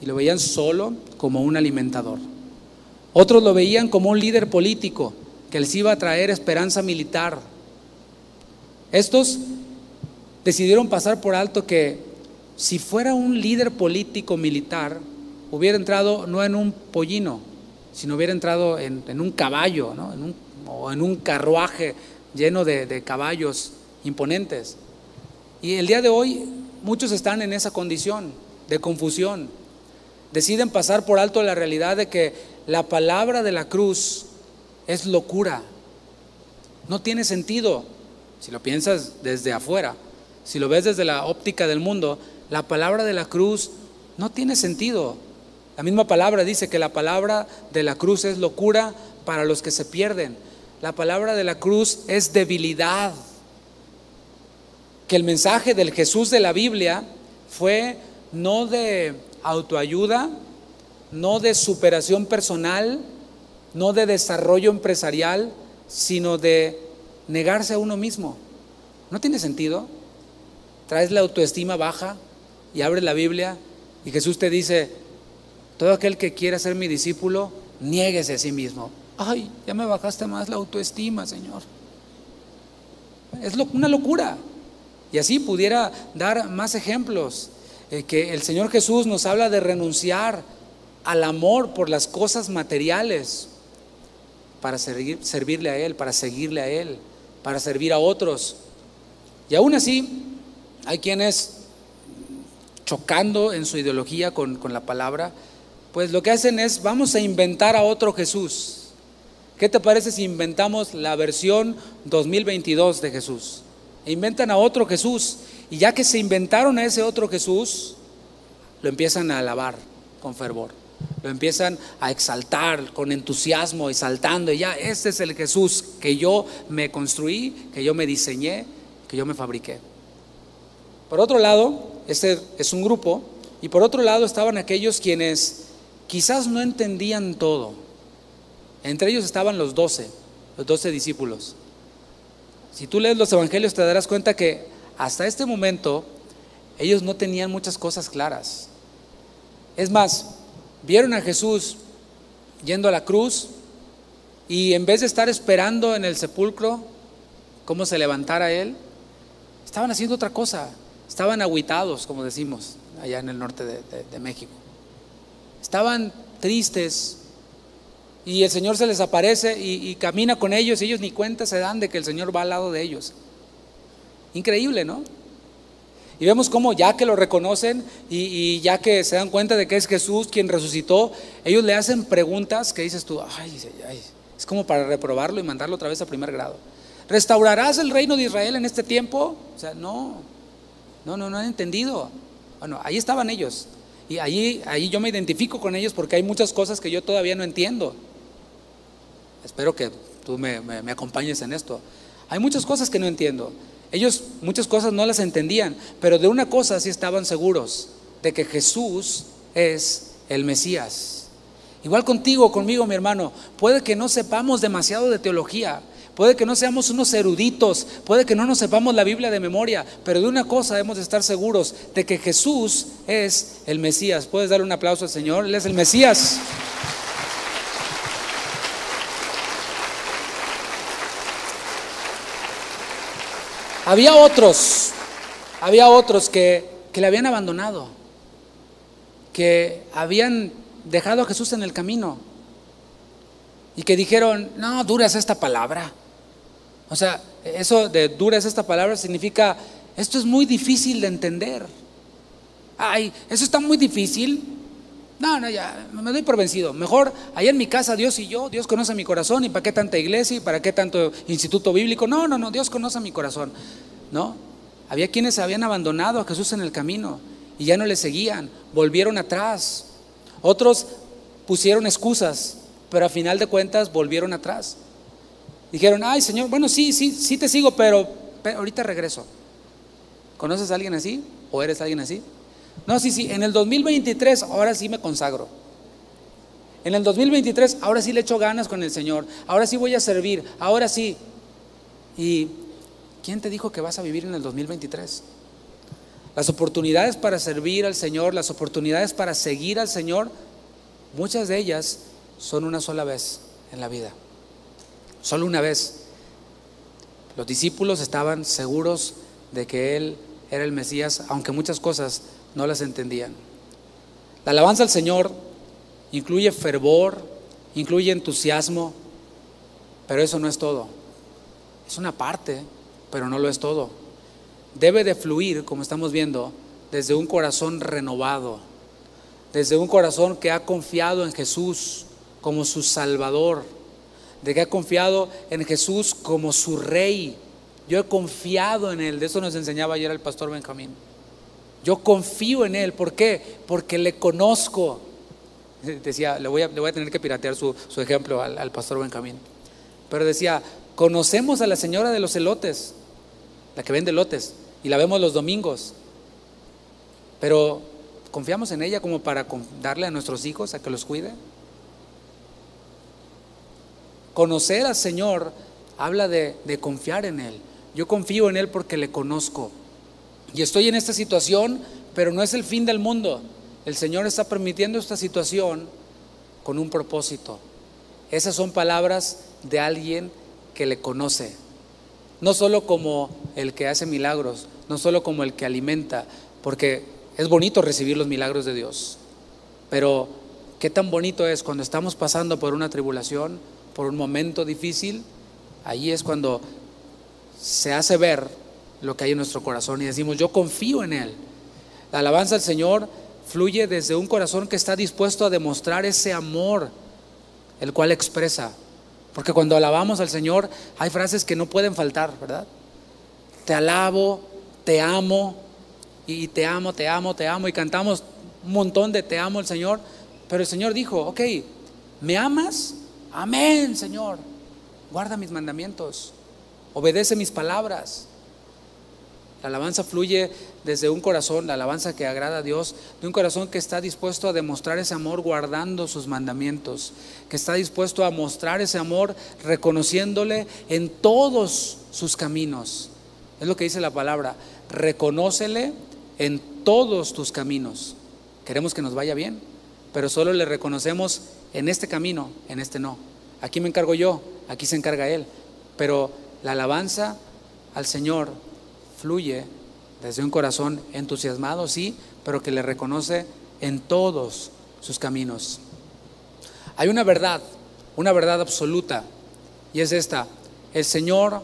y lo veían solo como un alimentador. Otros lo veían como un líder político que les iba a traer esperanza militar. Estos decidieron pasar por alto que si fuera un líder político militar, hubiera entrado no en un pollino, sino hubiera entrado en, un caballo, o en un carruaje lleno de, de caballos imponentes. Y el día de hoy muchos están en esa condición de confusión. Deciden pasar por alto la realidad de que la palabra de la cruz es locura. No tiene sentido si lo piensas desde afuera. Si lo ves desde la óptica del mundo, la palabra de la cruz no tiene sentido. La misma palabra dice que la palabra de la cruz es locura para los que se pierden. La palabra de la cruz es debilidad. Que el mensaje del Jesús de la Biblia fue no de autoayuda, no de superación personal, no de desarrollo empresarial, sino de negarse a uno mismo. ¿No tiene sentido? Traes la autoestima baja y abres la Biblia y Jesús te dice, todo aquel que quiera ser mi discípulo, niéguese a sí mismo. Ay, ya me bajaste más la autoestima, Señor. Es una locura. Y así pudiera dar más ejemplos. Eh, que el Señor Jesús nos habla de renunciar al amor por las cosas materiales para servirle a Él, para seguirle a Él, para servir a otros. Y aún así, hay quienes chocando en su ideología con, con la palabra, pues lo que hacen es, vamos a inventar a otro Jesús. ¿Qué te parece si inventamos la versión 2022 de Jesús? E inventan a otro Jesús. Y ya que se inventaron a ese otro Jesús, lo empiezan a alabar con fervor lo empiezan a exaltar con entusiasmo y saltando. Y ya, este es el Jesús que yo me construí, que yo me diseñé, que yo me fabriqué. Por otro lado, este es un grupo, y por otro lado estaban aquellos quienes quizás no entendían todo. Entre ellos estaban los doce, los doce discípulos. Si tú lees los evangelios te darás cuenta que hasta este momento ellos no tenían muchas cosas claras. Es más, vieron a Jesús yendo a la cruz y en vez de estar esperando en el sepulcro cómo se levantara él, estaban haciendo otra cosa. Estaban aguitados, como decimos allá en el norte de, México. Estaban tristes y el Señor se les aparece y, camina con ellos y ellos ni cuenta se dan de que el Señor va al lado de ellos. Increíble, ¿no? Y vemos cómo ya que lo reconocen y, ya que se dan cuenta de que es Jesús quien resucitó, ellos le hacen preguntas que dices tú, ay, ay, es como para reprobarlo y mandarlo otra vez a primer grado. ¿Restaurarás el reino de Israel en este tiempo? O sea, no, no, no, no han entendido. Bueno, ahí estaban ellos. Y ahí, ahí yo me identifico con ellos porque hay muchas cosas que yo todavía no entiendo. Espero que tú me acompañes en esto. Hay muchas cosas que no entiendo. Ellos muchas cosas no las entendían, pero de una cosa sí estaban seguros, de que Jesús es el Mesías. Igual contigo, conmigo, mi hermano, puede que no sepamos demasiado de teología, Puede que no seamos unos eruditos, puede que no nos sepamos la Biblia de memoria, pero de una cosa debemos de estar seguros, de que Jesús es el Mesías. ¿Puedes darle un aplauso al Señor? Él es el Mesías. Había otros, había otros que, que le habían abandonado, que habían dejado a Jesús en el camino y que dijeron, no, dura esta palabra. O sea, eso de dura es esta palabra significa, esto es muy difícil de entender. Ay, eso está muy difícil. No, no, ya, me doy por vencido. Mejor allá en mi casa, Dios y yo, Dios conoce mi corazón y para qué tanta iglesia y para qué tanto instituto bíblico. No, no, no, Dios conoce mi corazón. No, había quienes habían abandonado a Jesús en el camino y ya no le seguían, volvieron atrás. Otros pusieron excusas, pero a final de cuentas volvieron atrás. Dijeron, ay Señor, bueno, sí, sí, sí te sigo, pero, ahorita regreso. ¿Conoces a alguien así? ¿O eres alguien así? No, sí, sí, en el 2023 ahora sí me consagro. En el 2023 ahora sí le echo ganas con el Señor. Ahora sí voy a servir. Ahora sí. ¿Y quién te dijo que vas a vivir en el 2023? Las oportunidades para servir al Señor, las oportunidades para seguir al Señor, muchas de ellas son una sola vez en la vida. Solo una vez. Los discípulos estaban seguros de que Él era el Mesías, aunque muchas cosas no las entendían. La alabanza al Señor incluye fervor, incluye entusiasmo, pero eso no es todo. Es una parte, pero no lo es todo. Debe de fluir, como estamos viendo, desde un corazón renovado, desde un corazón que ha confiado en Jesús como su Salvador, de que ha confiado en Jesús como su rey. Yo he confiado en Él. De eso nos enseñaba ayer el pastor Benjamín. Yo confío en Él. ¿Por qué? Porque le conozco. Decía, le voy a, tener que piratear su, ejemplo al, al, pastor Benjamín. Pero decía, conocemos a la señora de los elotes, la que vende elotes, y la vemos los domingos. Pero confiamos en ella como para darle a nuestros hijos a que los cuide. Conocer al Señor habla de, confiar en Él. Yo confío en Él porque le conozco. Y estoy en esta situación, pero no es el fin del mundo. El Señor está permitiendo esta situación con un propósito. Esas son palabras de alguien que le conoce. No solo como el que hace milagros, no solo como el que alimenta, porque es bonito recibir los milagros de Dios. Pero qué tan bonito es cuando estamos pasando por una tribulación, por un momento difícil, ahí es cuando se hace ver lo que hay en nuestro corazón y decimos, yo confío en Él. La alabanza al Señor fluye desde un corazón que está dispuesto a demostrar ese amor, el cual expresa. Porque cuando alabamos al Señor hay frases que no pueden faltar, ¿verdad? Te alabo, te amo, y te amo, te amo, te amo, y cantamos un montón de te amo al Señor, pero el Señor dijo, ok, ¿me amas? Amén, Señor. Guarda mis mandamientos. Obedece mis palabras. La alabanza fluye desde un corazón, la alabanza que agrada a Dios, de un corazón que está dispuesto a demostrar ese amor guardando sus mandamientos, que está dispuesto a mostrar ese amor reconociéndole en todos sus caminos. Es lo que dice la palabra, reconócele en todos tus caminos. Queremos que nos vaya bien, pero solo le reconocemos en este camino, en este no. Aquí me encargo yo, aquí se encarga Él. Pero la alabanza al Señor fluye desde un corazón entusiasmado, sí, pero que le reconoce en todos sus caminos. Hay una verdad, una verdad absoluta, y es esta, el Señor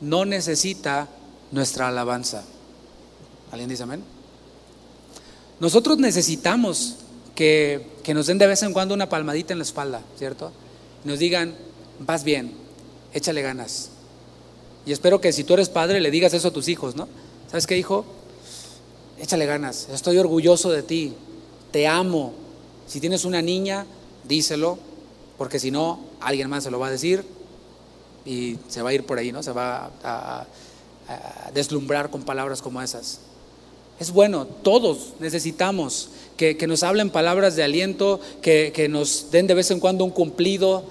no necesita nuestra alabanza. ¿Alguien dice amén? Nosotros necesitamos que, que, nos den de vez en cuando una palmadita en la espalda, ¿cierto? Nos digan, vas bien, échale ganas, y espero que si tú eres padre le digas eso a tus hijos, ¿no? ¿Sabes qué, hijo? Échale ganas, estoy orgulloso de ti, te amo. Si tienes una niña, díselo, porque si no, alguien más se lo va a decir y se va a ir por ahí, ¿no? Se va a, deslumbrar con palabras como esas. Es bueno, todos necesitamos que, nos hablen palabras de aliento, que, nos den de vez en cuando un cumplido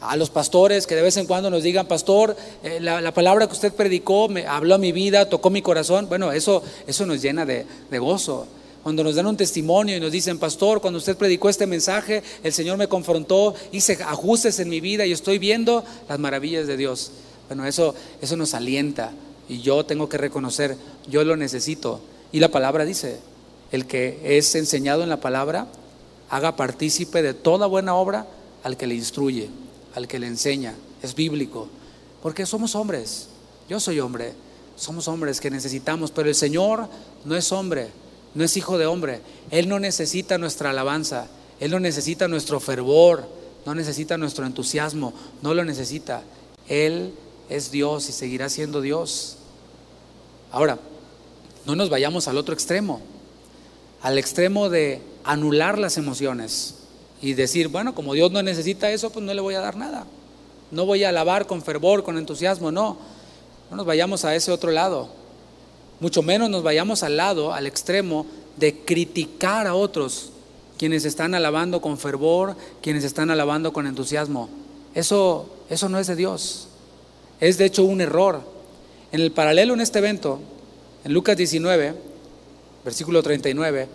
a los pastores que de vez en cuando nos digan, pastor, eh, la, palabra que usted predicó me habló a mi vida, tocó mi corazón. Bueno, eso, eso nos llena de, de gozo. Cuando nos dan un testimonio y nos dicen, pastor, cuando usted predicó este mensaje, el Señor me confrontó, hice ajustes en mi vida y estoy viendo las maravillas de Dios. Bueno, eso, eso nos alienta y yo tengo que reconocer, yo lo necesito. Y la palabra dice, el que es enseñado en la palabra, haga partícipe de toda buena obra al que le instruye al que le enseña. Es bíblico. Porque somos hombres. Yo soy hombre. Somos hombres que necesitamos. Pero el Señor no es hombre. No es hijo de hombre. Él no necesita nuestra alabanza. Él no necesita nuestro fervor. No necesita nuestro entusiasmo. No lo necesita. Él es Dios y seguirá siendo Dios. Ahora, no nos vayamos al otro extremo. Al extremo de anular las emociones y decir, bueno, como Dios no necesita eso, pues no le voy a dar nada. No voy a alabar con fervor, con entusiasmo, no. No nos vayamos a ese otro lado. Mucho menos nos vayamos al lado, al extremo de criticar a otros, quienes están alabando con fervor, quienes están alabando con entusiasmo. Eso, eso no es de Dios. Es de hecho un error. En el paralelo en este evento, en Lucas 19, versículo 39,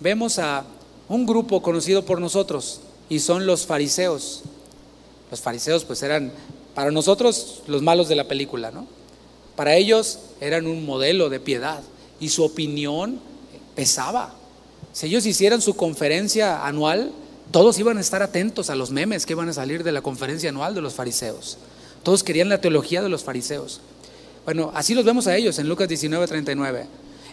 vemos a un grupo conocido por nosotros y son los fariseos. Los fariseos pues eran para nosotros los malos de la película, ¿no? Para ellos eran un modelo de piedad y su opinión pesaba. Si ellos hicieran su conferencia anual, todos iban a estar atentos a los memes que iban a salir de la conferencia anual de los fariseos. Todos querían la teología de los fariseos. Bueno, así los vemos a ellos en Lucas 19, 39.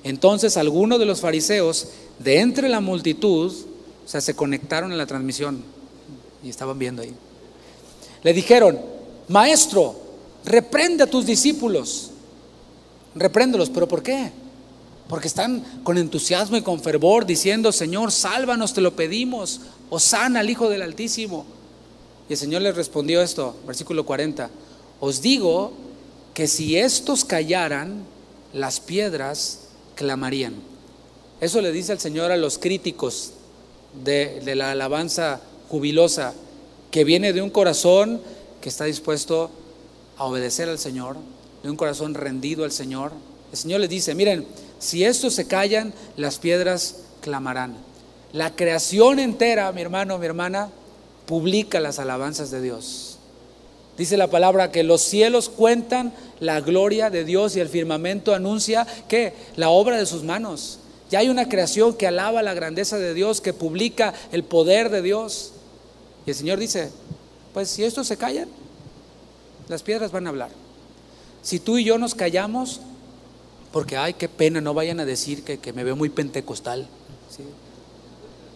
Entonces algunos de los fariseos, de entre la multitud, o sea, se conectaron a la transmisión y estaban viendo ahí. Le dijeron, maestro, reprende a tus discípulos. Repréndelos, pero ¿por qué? Porque están con entusiasmo y con fervor diciendo, Señor, sálvanos, te lo pedimos, o sana al Hijo del Altísimo. Y el Señor les respondió esto, versículo 40, os digo que si estos callaran, las piedras clamarían. Eso le dice el Señor a los críticos de, la alabanza jubilosa, que viene de un corazón que está dispuesto a obedecer al Señor, de un corazón rendido al Señor. El Señor les dice, miren, si estos se callan, las piedras clamarán. La creación entera, mi hermano, mi hermana, publica las alabanzas de Dios. Dice la palabra que los cielos cuentan la gloria de Dios y el firmamento anuncia que la obra de sus manos. Ya hay una creación que alaba la grandeza de Dios, que publica el poder de Dios. Y el Señor dice, pues si estos se callan, las piedras van a hablar. Si tú y yo nos callamos, porque ay, qué pena, no vayan a decir que, me veo muy pentecostal.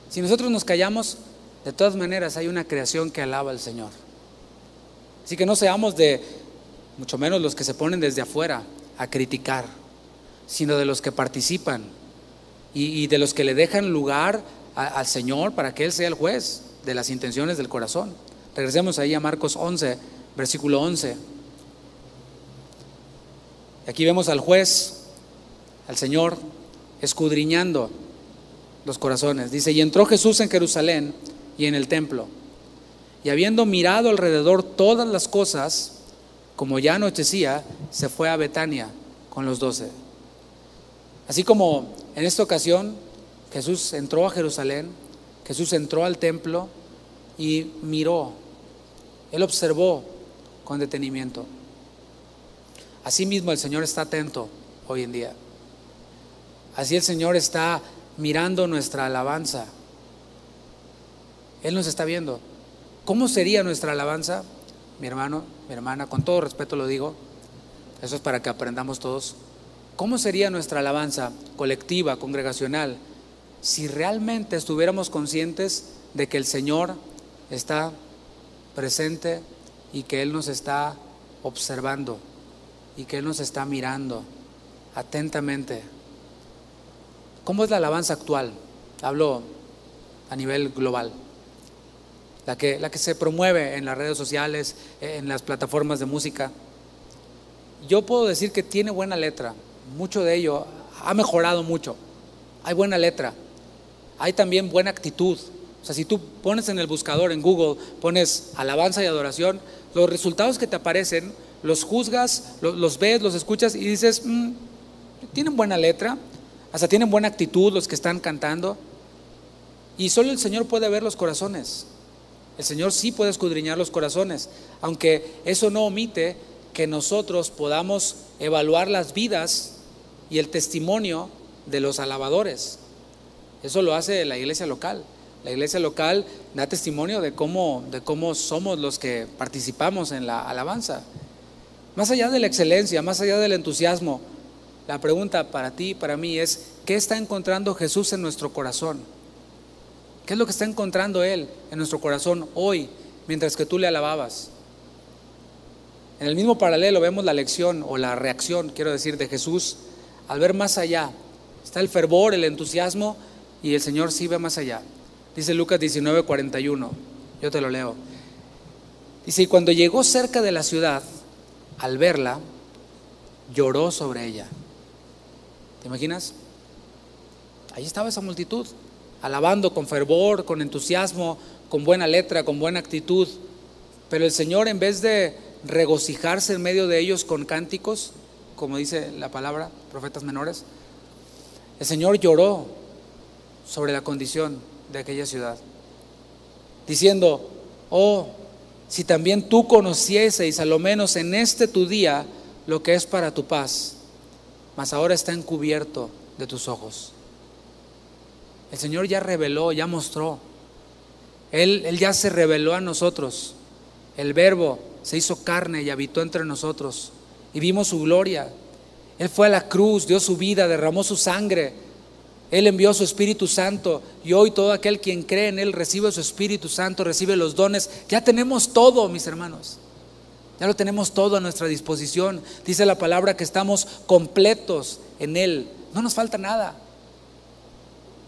Si nosotros nos callamos, de todas maneras hay una creación que alaba al Señor. Así que no seamos de mucho menos los que se ponen desde afuera a criticar, sino de los que participan y, de los que le dejan lugar al Señor para que Él sea el juez de las intenciones del corazón. Regresemos ahí a Marcos 11, versículo 11. Aquí vemos al juez al Señor escudriñando los corazones. Dice, y entró Jesús en Jerusalén y en el templo. Y habiendo mirado alrededor todas las cosas, como ya anochecía, se fue a Betania con los doce. Así como en esta ocasión Jesús entró a Jerusalén, Jesús entró al templo y miró, él observó con detenimiento. Asimismo el Señor está atento hoy en día. Así el Señor está mirando nuestra alabanza. Él nos está viendo. ¿Cómo sería nuestra alabanza? Mi hermano, mi hermana, con todo respeto lo digo, eso es para que aprendamos todos. ¿Cómo sería nuestra alabanza colectiva, congregacional, si realmente estuviéramos conscientes de que el Señor está presente y que Él nos está observando y que Él nos está mirando atentamente? ¿Cómo es la alabanza actual? Hablo a nivel global. La que, la que se promueve en las redes sociales, en las plataformas de música. Yo puedo decir que tiene buena letra. Mucho de ello ha mejorado mucho. Hay buena letra. Hay también buena actitud. O sea, si tú pones en el buscador, en Google, pones alabanza y adoración, los resultados que te aparecen, los juzgas, los, ves, los escuchas y dices, mm, tienen buena letra, hasta tienen buena actitud los que están cantando. Y solo el Señor puede ver los corazones. El Señor sí puede escudriñar los corazones, aunque eso no omite que nosotros podamos evaluar las vidas y el testimonio de los alabadores. Eso lo hace la iglesia local. La iglesia local da testimonio de cómo, de cómo somos los que participamos en la alabanza. Más allá de la excelencia, más allá del entusiasmo, la pregunta para ti y para mí es, ¿qué está encontrando Jesús en nuestro corazón? ¿Qué es lo que está encontrando Él en nuestro corazón hoy mientras que tú le alababas? En el mismo paralelo vemos la lección o la reacción, quiero decir, de Jesús al ver más allá. Está el fervor, el entusiasmo y el Señor sí ve más allá. Dice Lucas 19, 41. Yo te lo leo. Dice, y cuando llegó cerca de la ciudad, al verla, lloró sobre ella. ¿Te imaginas? Ahí estaba esa multitud, alabando con fervor, con entusiasmo, con buena letra, con buena actitud. Pero el Señor, en vez de regocijarse en medio de ellos con cánticos, como dice la palabra, profetas menores, el Señor lloró sobre la condición de aquella ciudad, diciendo, oh, si también tú conocieseis, a lo menos en este tu día, lo que es para tu paz, mas ahora está encubierto de tus ojos. El Señor ya reveló, ya mostró. Él, él ya se reveló a nosotros. El verbo se hizo carne y habitó entre nosotros. Y vimos su gloria. Él fue a la cruz, dio su vida, derramó su sangre. Él envió su Espíritu Santo y hoy todo aquel quien cree en Él recibe su Espíritu Santo, recibe los dones. Ya tenemos todo, mis hermanos. Ya lo tenemos todo a nuestra disposición. Dice la palabra que estamos completos en Él. No nos falta nada.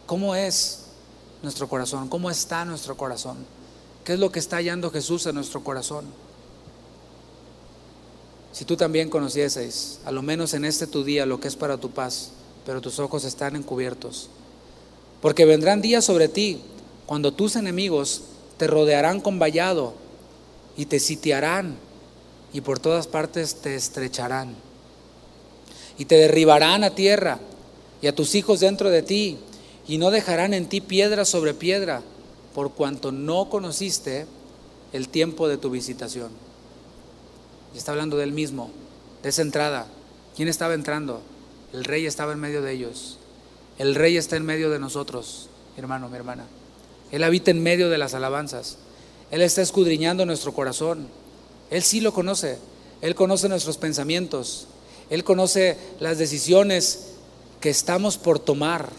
¿Cómo es nuestro corazón? ¿Cómo está nuestro corazón? ¿Qué es lo que está hallando Jesús en nuestro corazón? Si tú también conocieses, a lo menos en este tu día, lo que es para tu paz, pero tus ojos están encubiertos. Porque vendrán días sobre ti cuando tus enemigos te rodearán con vallado y te sitiarán y por todas partes te estrecharán. Y te derribarán a tierra y a tus hijos dentro de ti, y no dejarán en ti piedra sobre piedra, por cuanto no conociste el tiempo de tu visitación. Está hablando del mismo, de esa entrada. ¿Quién estaba entrando? El rey estaba en medio de ellos. El rey está en medio de nosotros, mi hermano, mi hermana. Él habita en medio de las alabanzas. Él está escudriñando nuestro corazón. Él sí lo conoce. Él conoce nuestros pensamientos. Él conoce las decisiones que estamos por tomar.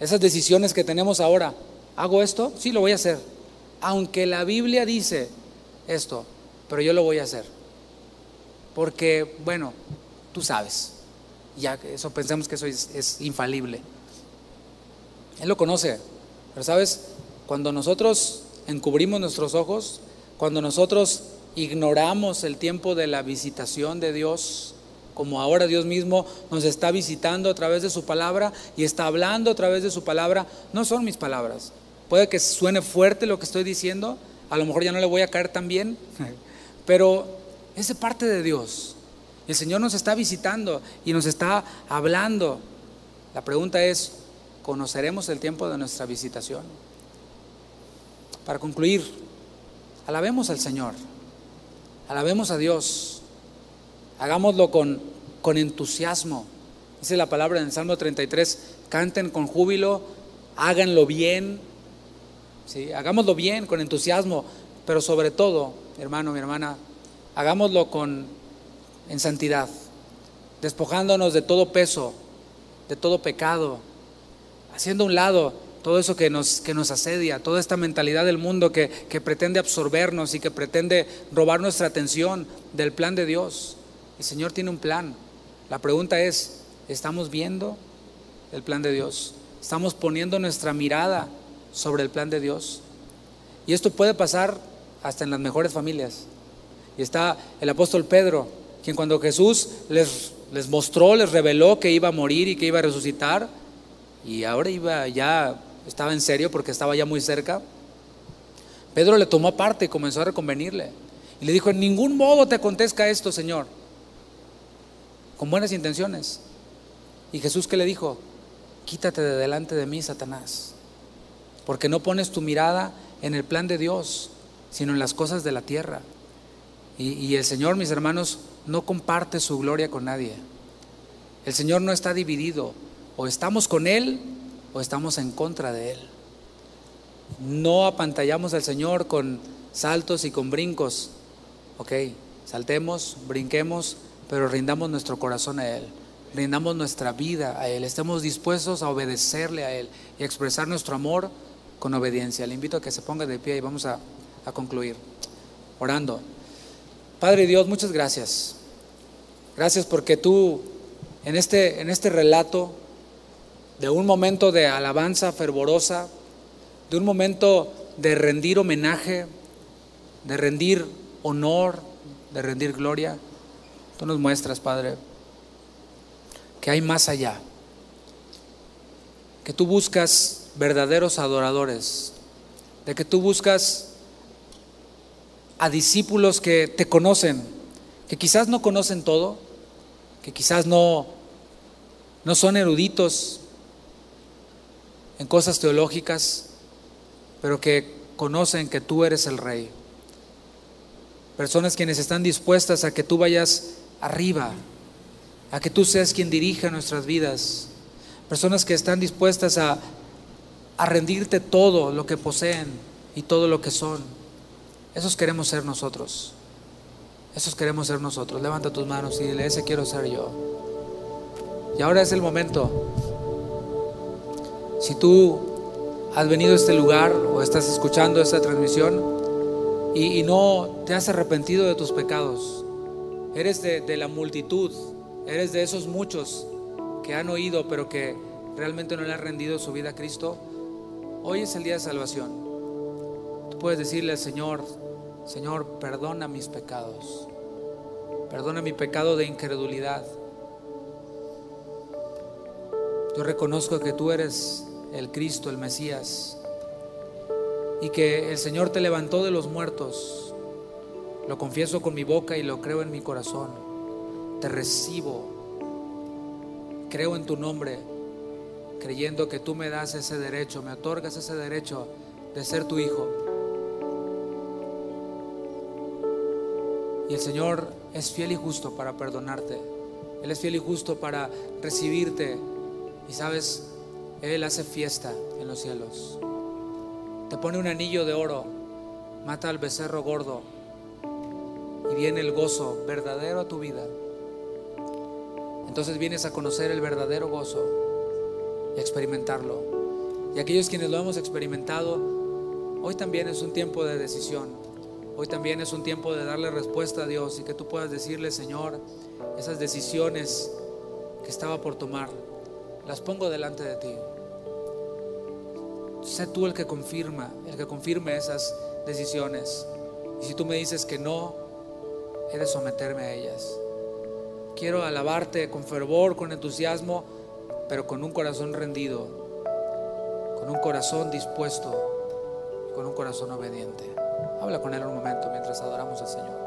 Esas decisiones que tenemos ahora. ¿Hago esto? Sí, lo voy a hacer. Aunque la Biblia dice esto, pero yo lo voy a hacer. Porque, bueno, tú sabes. Ya eso pensamos que eso es, es infalible. Él lo conoce. Pero sabes, cuando nosotros encubrimos nuestros ojos, cuando nosotros ignoramos el tiempo de la visitación de Dios, como ahora Dios mismo nos está visitando a través de su palabra y está hablando a través de su palabra, no son mis palabras. Puede que suene fuerte lo que estoy diciendo, a lo mejor ya no le voy a caer tan bien, pero es parte de Dios. El Señor nos está visitando y nos está hablando. La pregunta es, ¿conoceremos el tiempo de nuestra visitación? Para concluir, alabemos al Señor, alabemos a Dios, hagámoslo con, con entusiasmo. Dice la palabra en el Salmo 33, canten con júbilo, háganlo bien, ¿sí? hagámoslo bien, con entusiasmo, pero sobre todo, hermano, mi hermana, hagámoslo con, en santidad, despojándonos de todo peso, de todo pecado, haciendo a un lado todo eso que nos, que nos asedia, toda esta mentalidad del mundo que, que pretende absorbernos y que pretende robar nuestra atención del plan de Dios. El Señor tiene un plan. La pregunta es, ¿estamos viendo el plan de Dios? ¿Estamos poniendo nuestra mirada sobre el plan de Dios? Y esto puede pasar hasta en las mejores familias. Y está el apóstol Pedro, quien cuando Jesús les, les mostró, les reveló que iba a morir y que iba a resucitar, y ahora iba ya estaba en serio porque estaba ya muy cerca. Pedro le tomó aparte y comenzó a reconvenirle. Y le dijo, en ningún modo te acontezca esto, Señor. Con buenas intenciones. Y Jesús que le dijo, quítate de delante de mí, Satanás. Porque no pones tu mirada en el plan de Dios, sino en las cosas de la tierra. Y, el Señor, mis hermanos, no comparte su gloria con nadie. El Señor no está dividido. O estamos con Él o estamos en contra de Él. No apantallamos al Señor con saltos y con brincos. Ok, saltemos, brinquemos, pero rindamos nuestro corazón a Él. Rindamos nuestra vida a Él. Estemos dispuestos a obedecerle a Él y a expresar nuestro amor con obediencia. Le invito a que se ponga de pie y vamos a, a concluir orando. Padre Dios, muchas gracias. Gracias porque tú en este, en este relato de un momento de alabanza fervorosa, de un momento de rendir homenaje, de rendir honor, de rendir gloria. Tú nos muestras, Padre, que hay más allá, que tú buscas verdaderos adoradores, de que tú buscas a discípulos que te conocen, que quizás no conocen todo, que quizás no, no son eruditos, en cosas teológicas, pero que conocen que tú eres el rey. Personas quienes están dispuestas a que tú vayas arriba, a que tú seas quien dirija nuestras vidas. Personas que están dispuestas a, a rendirte todo lo que poseen y todo lo que son. Esos queremos ser nosotros. Esos queremos ser nosotros. Levanta tus manos y dile, ese quiero ser yo. Y ahora es el momento si tú has venido a este lugar o estás escuchando esta transmisión y, no te has arrepentido de tus pecados, eres de, de la multitud, eres de esos muchos que han oído pero que realmente no le han rendido su vida a Cristo, hoy es el día de salvación. Tú puedes decirle al Señor, Señor, perdona mis pecados, perdona mi pecado de incredulidad. Yo reconozco que tú eres el Cristo, el Mesías, y que el Señor te levantó de los muertos. Lo confieso con mi boca y lo creo en mi corazón. Te recibo. Creo en tu nombre, creyendo que tú me das ese derecho, me otorgas ese derecho de ser tu hijo. Y el Señor es fiel y justo para perdonarte. Él es fiel y justo para recibirte. Y sabes, él hace fiesta en los cielos. Te pone un anillo de oro, mata al becerro gordo y viene el gozo verdadero a tu vida. Entonces vienes a conocer el verdadero gozo y a experimentarlo. Y aquellos quienes lo hemos experimentado, hoy también es un tiempo de decisión. Hoy también es un tiempo de darle respuesta a Dios y que tú puedas decirle, Señor, esas decisiones que estaba por tomar, las pongo delante de ti. Sé tú el que confirma, el que confirme esas decisiones. Y si tú me dices que no, he de someterme a ellas. quiero alabarte con fervor, con entusiasmo, pero con un corazón rendido, con un corazón dispuesto, con un corazón obediente. Habla con Él un momento mientras adoramos al Señor.